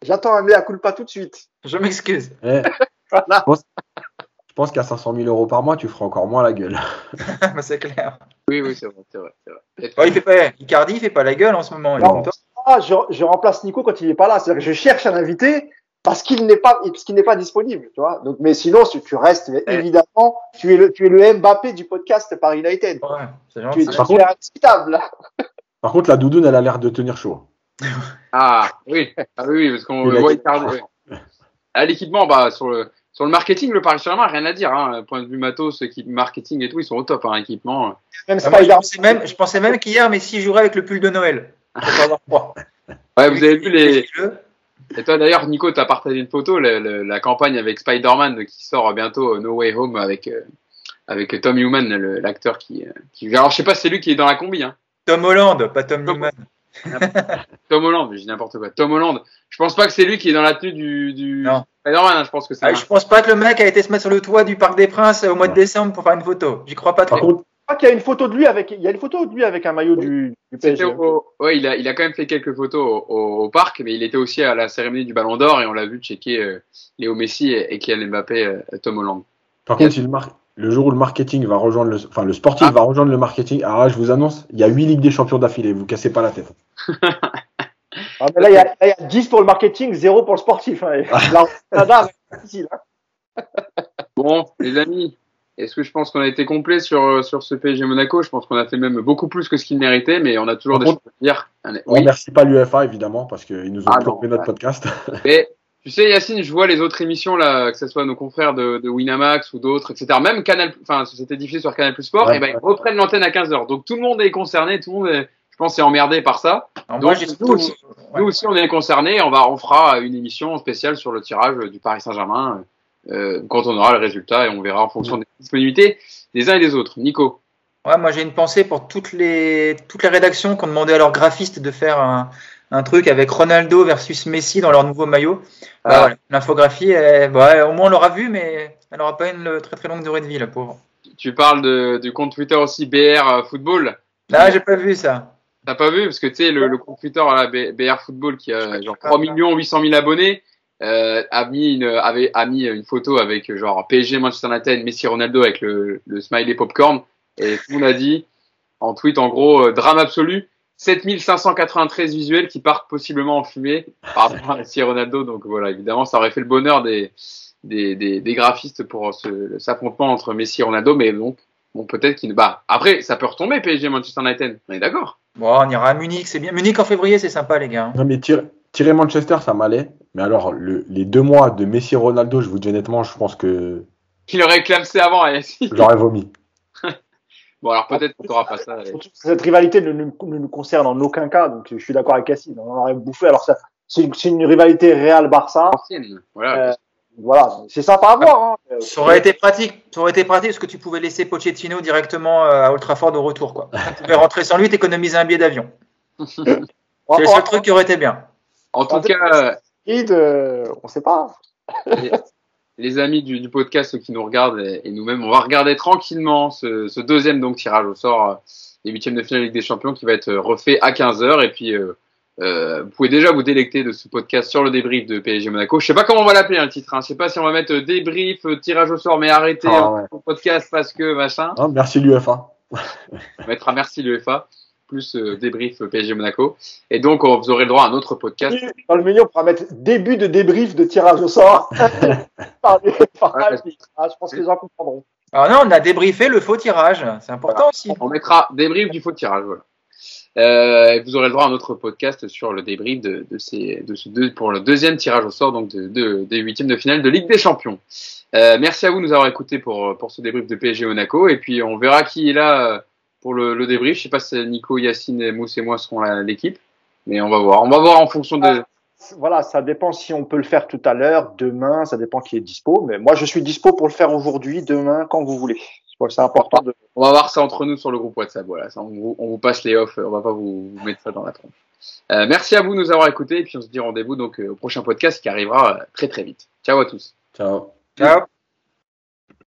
J'attends un mea culpa tout de suite. Je m'excuse. Eh, Voilà. je pense qu'à 500 000 euros par mois, tu feras encore moins la gueule. Bah, c'est clair. Oui, oui, c'est vrai, c'est vrai, Bon, il fait pas, Icardi, il fait pas la gueule en ce moment. il est Non. content. Ah, je, je remplace Nico quand il est pas là. C'est-à-dire que je cherche un invité parce qu'il n'est pas, parce qu'il n'est pas disponible, tu vois. Donc, mais sinon, si tu restes évidemment, tu es le, tu es le Mbappé du podcast par United. Ouais, c'est Tu es, tu Par es indiscutable. Par contre, la doudoune, elle a l'air de tenir chaud. Ah oui, ah, oui, oui, parce qu'on voit. À l'équipement, bah sur le sur le marketing, le Paris Saint-Germain, rien à dire. Hein. Point de vue matos, équipe marketing et tout, ils sont au top. Hein, équipement. Même Ah, moi, je, pensais même, je pensais même qu'hier, Messi jouerait avec le pull de Noël. Pour pas avoir froid. Ouais, vous avez vu les. Et toi d'ailleurs, Nico, t'as partagé une photo, le- le- la campagne avec Spider-Man qui sort bientôt euh, No Way Home avec euh, avec Tom Human, le- l'acteur qui, euh, qui. Alors je sais pas, si c'est lui qui est dans la combi. Hein. Tom Holland, pas Tom Newman. Tom Holland, dis n'importe quoi. Tom Holland. Je pense pas que c'est lui qui est dans la tenue du, du Non. Spider-Man. hein, je pense que c'est. Ah, je pense pas que le mec a été se mettre sur le toit du Parc des Princes au mois de décembre pour faire une photo. J'y crois pas Par très. contre, Je crois qu'il y a une photo de lui avec, il y a une photo de lui avec un maillot du, du PSG. au- ouais, il a, il a quand même fait quelques photos au, au- au parc, mais il était aussi à la cérémonie du Ballon d'Or et on l'a vu checker euh, Léo Messi et, et Kylian Mbappé, euh, Tom Holland. par contre, il le jour où le marketing va rejoindre le, enfin, le sportif Ah. va rejoindre le marketing, alors là, je vous annonce, il y a 8 Ligues des Champions d'affilée, vous cassez pas la tête. Ah, mais là, il y, a, là, il y a 10 pour le marketing, 0 pour le sportif. Hein. Là, Canada, c'est difficile. hein. Bon, les amis, est-ce que je pense qu'on a été complet sur, euh, sur ce PSG Monaco? Je pense qu'on a fait même beaucoup plus que ce qu'il méritait, mais on a toujours Par des contre- choses à dire. Allez, On Oui, remercie pas l'UFA, évidemment, parce qu'ils nous ont Ah, non, notre ouais. podcast. mais tu sais, Yacine, je vois les autres émissions, là, que ce soit nos confrères de, de Winamax ou d'autres, etc. Même Canal, enfin, c'était diffusé sur Canal Plus Sport, Ouais, et ben, ouais. ils reprennent l'antenne à 15h. Donc tout le monde est concerné, tout le monde est, je pense, est emmerdé par ça. Donc, moi, nous aussi- ouais. Nous aussi, on est concernés. On va, on fera une émission spéciale sur le tirage du Paris Saint-Germain euh, quand on aura le résultat et on verra en fonction des disponibilités des uns et des autres. Nico. Ouais, moi j'ai une pensée pour toutes les, toutes les rédactions qui ont demandé à leurs graphistes de faire un, un truc avec Ronaldo versus Messi dans leur nouveau maillot. Bah, Ah. L'infographie, ouais, au moins on l'aura vu, mais elle n'aura pas une très très longue durée de vie, la pauvre. Tu parles de, du compte Twitter aussi BR Football? Là, j'ai pas vu ça. T'as pas vu? Parce que tu sais le, le compte Twitter là, BR Football qui a genre 3 millions 800 000 abonnés euh, a mis une avait a mis une photo avec genre PSG Manchester United Messi Ronaldo avec le, le smiley popcorn. Et tout le monde a dit en tweet en gros euh, drame absolu 7593 visuels qui partent possiblement en fumée par rapport à Messi Ronaldo. Donc voilà évidemment ça aurait fait le bonheur des des, des, des graphistes pour ce cet affrontement entre Messi et Ronaldo. Mais donc bon peut-être qu'il bah après ça peut retomber PSG Manchester United. On est d'accord. Bon, on ira à Munich, c'est bien. Munich en février, c'est sympa, les gars. Non, mais tir- tirer Manchester, ça m'allait. Mais alors, le- les deux mois de Messi Ronaldo, je vous dis honnêtement, je pense que Il aurait clamsé avant, j'aurais vomi. Bon, alors peut-être qu'on n'aura pas ça. Cette rivalité ne, nous concerne en aucun cas, donc je suis d'accord avec Cassine. On aurait bouffé. Alors, c'est une rivalité Real-Barça. Voilà. Euh, voilà, c'est sympa à voir. Hein. Ça aurait été pratique. Ça aurait été pratique parce que tu pouvais laisser Pochettino directement euh, à Old Trafford au retour. Quoi. Tu pouvais rentrer sans lui, t'économiser un billet d'avion. c'est le seul truc qui aurait été bien. En tout cas, euh, on ne sait pas. les, amis du, podcast qui nous regardent et, nous-mêmes, on va regarder tranquillement ce, deuxième donc tirage au sort des huitièmes de finale Ligue des Champions qui va être refait à 15h et puis euh, vous pouvez déjà vous délecter de ce podcast sur le débrief de PSG Monaco. Je sais pas comment on va l'appeler un hein, titre. Hein. Je sais pas si on va mettre débrief, euh, tirage au sort, mais arrêtez ah, podcast parce que machin. Ah, merci l'UFA. on mettra merci l'UFA plus euh, débrief PSG Monaco. Et donc vous aurez le droit à un autre podcast. Dans le milieu, on pourra mettre début de débrief de tirage au sort. par, ah, je pense que les gens comprendront. Alors non, on a débriefé le faux tirage. C'est important aussi. On mettra débrief du faux tirage. Voilà. Euh, vous aurez le droit à un autre podcast sur le débrief de, de, ces, de ce deux, pour le deuxième tirage au sort donc de, de, des huitièmes de finale de Ligue des Champions. Euh, merci à vous de nous avoir écoutés pour, pour ce débrief de PSG Monaco. Et puis on verra qui est là euh, pour le, le débrief. Je sais pas si Nico, Yacine, Mousse et moi seront l'équipe, mais on va voir. On va voir en fonction de. Voilà, ça dépend si on peut le faire tout à l'heure, demain, ça dépend qui est dispo. Mais moi, je suis dispo pour le faire aujourd'hui, demain, quand vous voulez c'est important de. On va voir ça entre nous sur le groupe WhatsApp. Voilà, on, vous, passe les offs. On va pas vous, mettre ça dans la tronche. Euh, merci à vous de nous avoir écoutés et puis on se dit rendez-vous donc euh, au prochain podcast qui arrivera euh, très très vite. Ciao à tous. Ciao. Ciao.